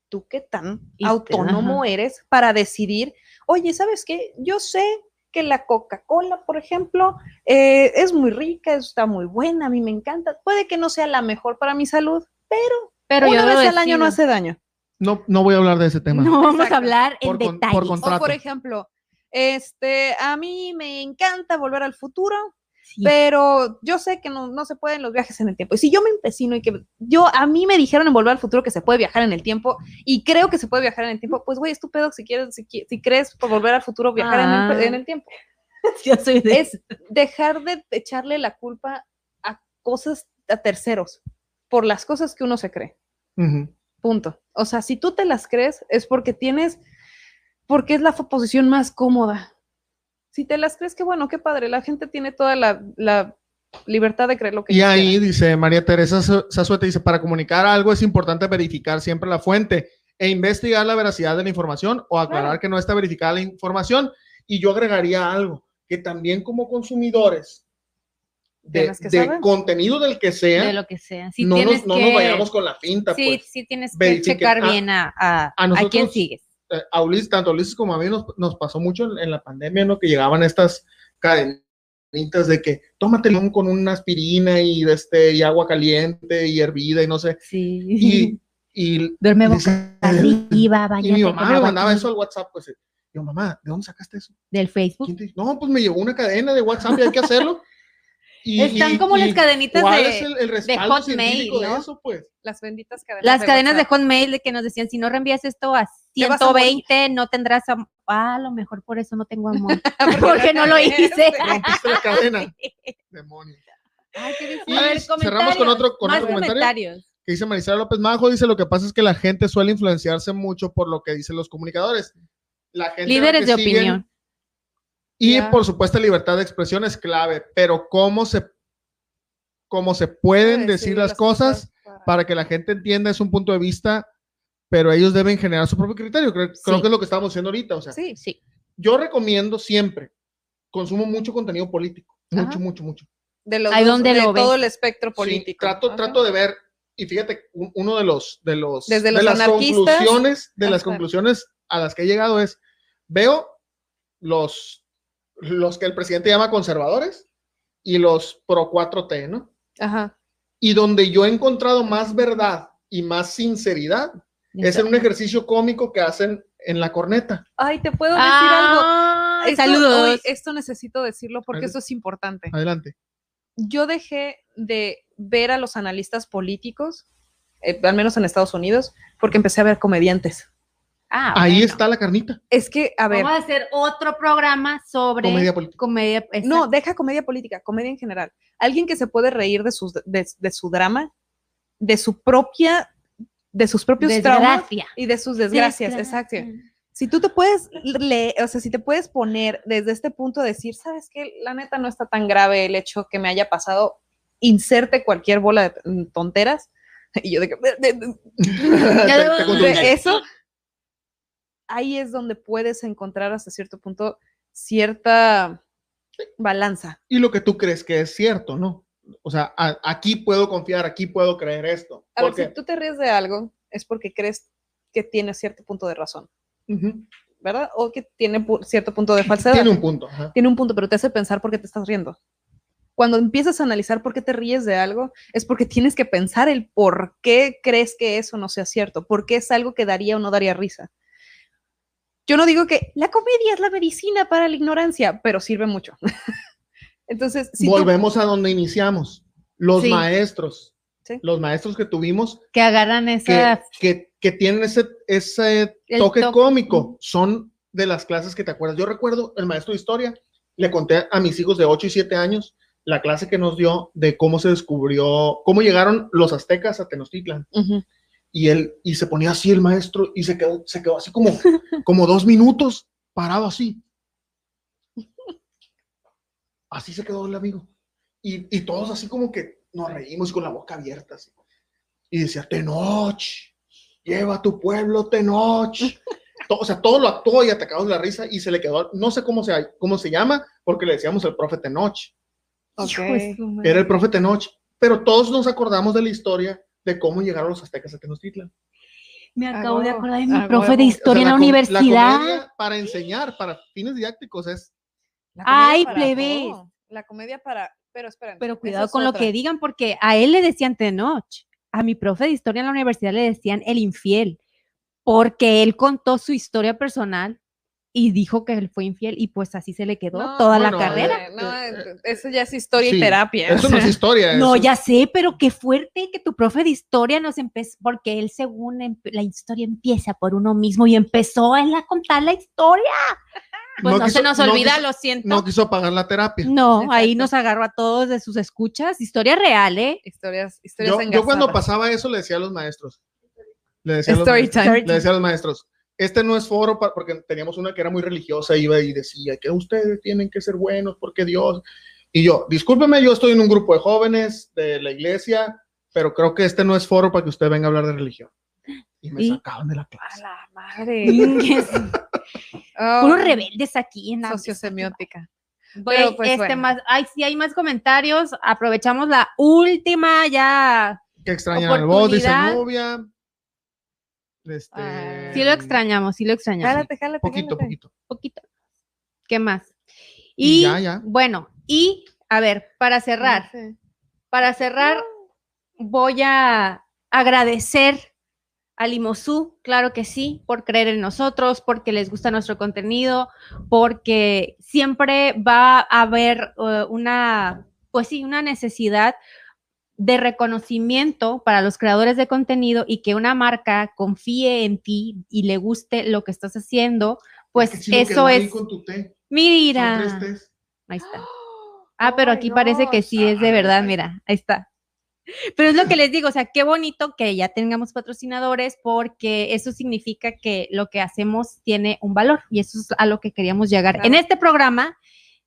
tú qué tan Y te- autónomo eres para decidir, oye, ¿sabes qué? Yo sé que la Coca-Cola, por ejemplo, eh, es muy rica, está muy buena, a mí me encanta. Puede que no sea la mejor para mi salud, pero, Pero una yo vez al año no hace daño. No, no voy a hablar de ese tema. No vamos Exacto. a hablar en Por con- por O por ejemplo, este, a mí me encanta volver al futuro, Sí. pero yo sé que no, no se pueden los viajes en el tiempo. Y si yo me empecino y que yo, a mí me dijeron en Volver al Futuro que se puede viajar en el tiempo y creo que se puede viajar en el tiempo, pues güey, estúpido si quieres, si, si crees por Volver al Futuro viajar en, el, Ah. en el tiempo. Yo soy de Es dejar de echarle la culpa a cosas, a terceros, por las cosas que uno se cree. Punto. O sea, si tú te las crees es porque tienes, porque es la posición más cómoda. Si te las crees, que bueno, qué padre, la gente tiene toda la, la libertad de creer lo que Y ahí dice María Teresa Sa- Zazueta, dice, para comunicar algo es importante verificar siempre la fuente e investigar la veracidad de la información o aclarar Claro. que no está verificada la información. Y yo agregaría algo, que también como consumidores de, contenido del que sea, de lo que sea. Sí no, nos, no que, nos vayamos con la finta. sí, pues. sí tienes que checar bien a, a, a quién sigues. Eh, a Ulises, tanto a Ulises como a mí nos, nos pasó mucho en, en la pandemia, ¿no? Que llegaban estas cadenitas de que tómate limón con una aspirina y, de este, y agua caliente y hervida y no sé. Sí. Y, y Duerme boca arriba, y vaya. mi mamá me mandaba eso al WhatsApp, pues. Yo, mamá, ¿de dónde sacaste eso? Del Facebook. No, pues me llevó una cadena de WhatsApp y hay que hacerlo. Y- Están y- como y las cadenitas ¿Cuál de- el, el Hotmail, científico ¿no? de eso, pues? Las benditas cadenas. Las cadenas de WhatsApp. Hotmail de que nos decían, si no reenvías esto a Te vas a morir. 120, no tendrás am- Ah, a lo mejor por eso no tengo amor. Porque Porque no lo hice. Rompiste la cadena. Demonios. Ay, qué Y. A ver, cerramos con otro, con otro comentario. comentarios. que dice Marisela López Majo, dice lo que pasa es que la gente suele influenciarse mucho por lo que dicen los comunicadores. La gente a la Líderes de siguen- opinión. Y por supuesto libertad de expresión es clave, pero cómo se, cómo se pueden decir las cosas para- para que la gente entienda es un punto de vista, pero ellos deben generar su propio criterio. Creo, creo que es lo que estamos haciendo ahorita. O sea, Sí, Sí. yo recomiendo siempre, consumo mucho contenido político, mucho, Ajá. mucho, mucho. de, los Ahí dos- donde de lo ves. todo el espectro Sí, político. trato, Ajá. trato de ver, y fíjate, un- uno de los, de los, Desde de los las anarquistas conclusiones, de las conclusiones a las que he llegado es, veo los, los que el presidente llama conservadores y los pro 4T, ¿no? Ajá. Y donde yo he encontrado más verdad y más sinceridad es en un ejercicio cómico que hacen en la corneta. Ay, te puedo decir algo. Ah, Esto- saludos. esto necesito decirlo porque Adelante. esto es importante. Adelante. Yo dejé de ver a los analistas políticos, eh, al menos en Estados Unidos, porque empecé a ver comediantes. Ah, Ahí bueno. está la carnita. Es que, a ver, Vamos a hacer otro programa sobre Comedia política. comedia. no, deja comedia política, comedia en general. Alguien que se puede reír de, sus, de, de su drama, de su propia, de sus propios traumas Desgracia. y de sus desgracias, exacto. Si tú te puedes leer, o sea, si te puedes poner desde este punto a decir, sabes que la neta no está tan grave el hecho que me haya pasado, inserte cualquier bola de tonteras. Y yo de que, te de contuve. eso, ahí es donde puedes encontrar hasta cierto punto cierta balanza. y lo que tú crees que es cierto, ¿no? O sea, a- aquí puedo confiar, aquí puedo creer esto. A ver, Porque, si tú te ríes de algo, es porque crees que tiene cierto punto de razón, ¿verdad? O que tiene cierto punto de falsedad. tiene un punto. ajá. tiene un punto, pero te hace pensar por qué te estás riendo. Cuando empiezas a analizar por qué te ríes de algo, es porque tienes que pensar el por qué crees que eso no sea cierto, por qué es algo que daría o no daría risa. Yo no digo que la comedia es la medicina para la ignorancia, pero sirve mucho. Entonces, si tú- Volvemos a donde iniciamos. Los Sí. maestros. Sí. Los maestros que tuvimos Que agarran esa. que, que tienen ese, ese toque cómico son de las clases que te acuerdas. Yo recuerdo el maestro de historia, le conté a mis hijos de 8 y 7 años la clase que nos dio de cómo se descubrió, cómo llegaron los aztecas a Tenochtitlan. Y él, y se ponía así el maestro y se quedó, se quedó así como, como dos minutos parado así. Así se quedó el amigo. Y, y todos así como que nos reímos con la boca abierta. Así. Y decía, Tenoch, lleva a tu pueblo Tenoch. To- o sea, todo lo actuó y atacamos la risa y se le quedó, no sé cómo se, cómo se llama, porque le decíamos el profe Tenoch. Era el profe Tenoch. Pero todos nos acordamos de la historia de cómo llegaron los aztecas a Tenochtitlan. Me Ah, acabo de acordar de mi Ah, profe de O sea, historia en la universidad. comedia para enseñar, para fines didácticos, es La Ay, plebes. todo. La comedia para, pero esperen. Pero cuidado es con lo que digan, porque a él le decían Tenoch. A mi profe de historia en la universidad le decían el infiel, porque él contó su historia personal y dijo que él fue infiel y pues así se le quedó No, toda bueno, la carrera. Eh, no, Eh, eh, eso ya es historia sí, y terapia. Eso no es historia. No, eso- ya sé, pero qué fuerte que tu profe de historia nos empezó, porque él según la historia empieza por uno mismo y empezó él a contar la historia. Pues no, quiso- se nos no olvida, quiso- lo siento. No quiso pagar la terapia. No, ahí nos agarró a todos de sus escuchas. Historia real, ¿eh? Historias, historias Yo, yo cuando pasaba eso le decía a los maestros. Le decía a los Story maestros, time. le decía a los maestros, este no es foro porque teníamos una que era muy religiosa, iba y decía que ustedes tienen que ser buenos porque Dios. Y yo, discúlpeme, yo estoy en un grupo de jóvenes de la iglesia, pero creo que este no es foro para que usted venga a hablar de religión. Y me ¿Y? sacaban de la A clase. la madre. Oh, Puros rebeldes aquí en la Sociosemiótica. Pero, pues, este bueno. más, ay, sí hay más comentarios. Aprovechamos la última ya. Que extrañan al voz, dice. Nubia. Este, Ah. Sí lo extrañamos, sí lo extrañamos. Jálate, jálate, Poquito, jálate. poquito. poquito. ¿Qué más? Y Y, ya, ya. bueno, y a ver, para cerrar, para cerrar, voy a agradecer a Limosú, claro que sí, por creer en nosotros, porque les gusta nuestro contenido, porque siempre va a haber eh, una, pues sí, una necesidad de reconocimiento para los creadores de contenido y que una marca confíe en ti y le guste lo que estás haciendo, pues Es que eso es, con tu té. Son mira, ahí está. Ah, pero Oh aquí parece que sí es de Ah, verdad, ahí mira, ahí está. Pero es lo que les digo, o sea, qué bonito que ya tengamos patrocinadores porque eso significa que lo que hacemos tiene un valor y eso es a lo que queríamos llegar en este programa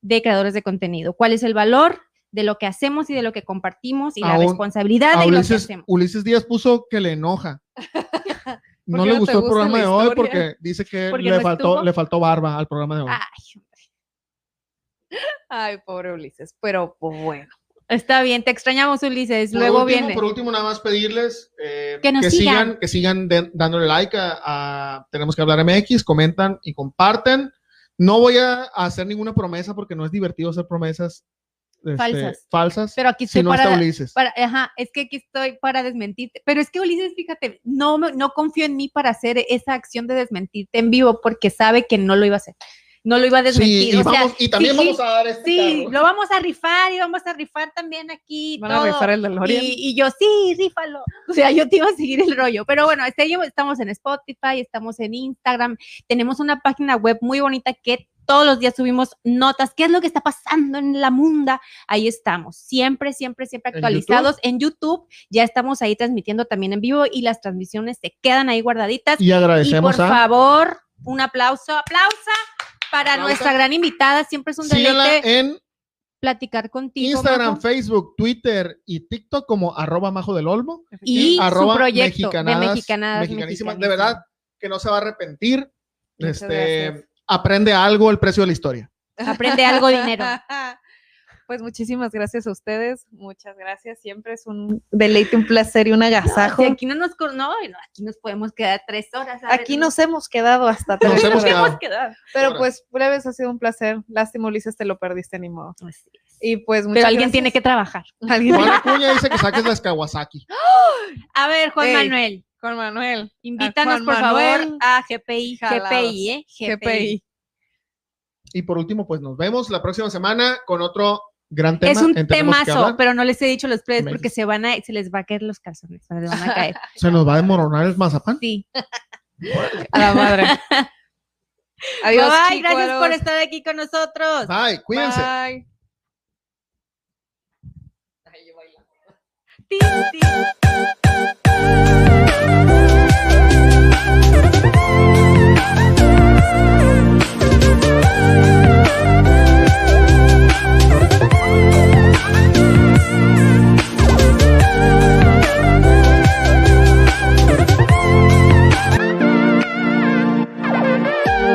de creadores de contenido. ¿Cuál es el valor de lo que hacemos y de lo que compartimos y la responsabilidad de lo que Ulises, hacemos? Ulises Díaz puso que le enoja. No le no gustó el programa de hoy porque dice que Porque le no faltó, estuvo. le faltó barba al programa de hoy. Ay, Ay, pobre Ulises, pero pues, bueno. está bien, te extrañamos, Ulises. Por Luego último, viene. Por último, nada más pedirles eh, Que nos sigan. que sigan de- dándole like a, a Tenemos que hablar MX, comentan y comparten. No voy a hacer ninguna promesa porque no es divertido hacer promesas este, Falsas. falsas Pero aquí si estoy no para, está Ulises. para- ajá, es que aquí estoy para desmentirte. Pero es que Ulises, fíjate, no, no confío en mí para hacer esa acción de desmentirte en vivo porque sabe que no lo iba a hacer. no lo iba a Sí, desmentir. y, o sea, vamos- y también sí, vamos a dar este Sí, carro. lo vamos a rifar y vamos a rifar también aquí. Van a rifar el DeLorean. Y, y yo, sí, rífalo. O sea, yo te iba a seguir el rollo. Pero bueno, este, yo- estamos en Spotify, estamos en Instagram, tenemos una página web muy bonita que todos los días subimos notas, qué es lo que está pasando en la munda. Ahí estamos, siempre, siempre, siempre ¿En actualizados. En YouTube ya estamos ahí transmitiendo también en vivo y las transmisiones se quedan ahí guardaditas. Y Y por agradecemos a. favor, un aplauso, aplausa para nuestra gran invitada. Siempre es un deleite en platicar contigo. Instagram, Majo. Facebook, Twitter y TikTok como arroba majo del olmo. y arroba su proyecto mexicanadas, de mexicanadas, mexicanísimas. De verdad que no se va a arrepentir. Muchas Este, gracias. Aprende algo el precio de la historia. Aprende algo dinero. Pues muchísimas gracias a ustedes, muchas gracias. Siempre es un deleite, un placer y un agasajo. Si aquí no nos no, no, aquí nos podemos quedar tres horas. Aquí ¿no? nos hemos quedado hasta Nos tres hemos horas. quedado. Pero Ahora. pues, breves, ha sido un placer. Lástima, Ulises, te lo perdiste, ni modo. Así es. Y pues, muchas Pero alguien gracias. tiene que trabajar. Alguien Juan Acuña dice que saques las Kawasaki. A ver, Juan. Manuel, Juan Manuel. invítanos Juan por favor a GPI, Jalados. GPI, ¿eh? GPI. Y por último, pues nos vemos la próxima semana con otro gran tema. Es un temazo, pero no les he dicho los plebes Me porque se van a, se les va a caer los calzones, se les van a caer. Se nos va a desmoronar el mazapán. Sí. A la madre. Adiós. Bye, gracias por estar aquí con nosotros. Bye, cuídense. Bye. Tin, tin. Thank you.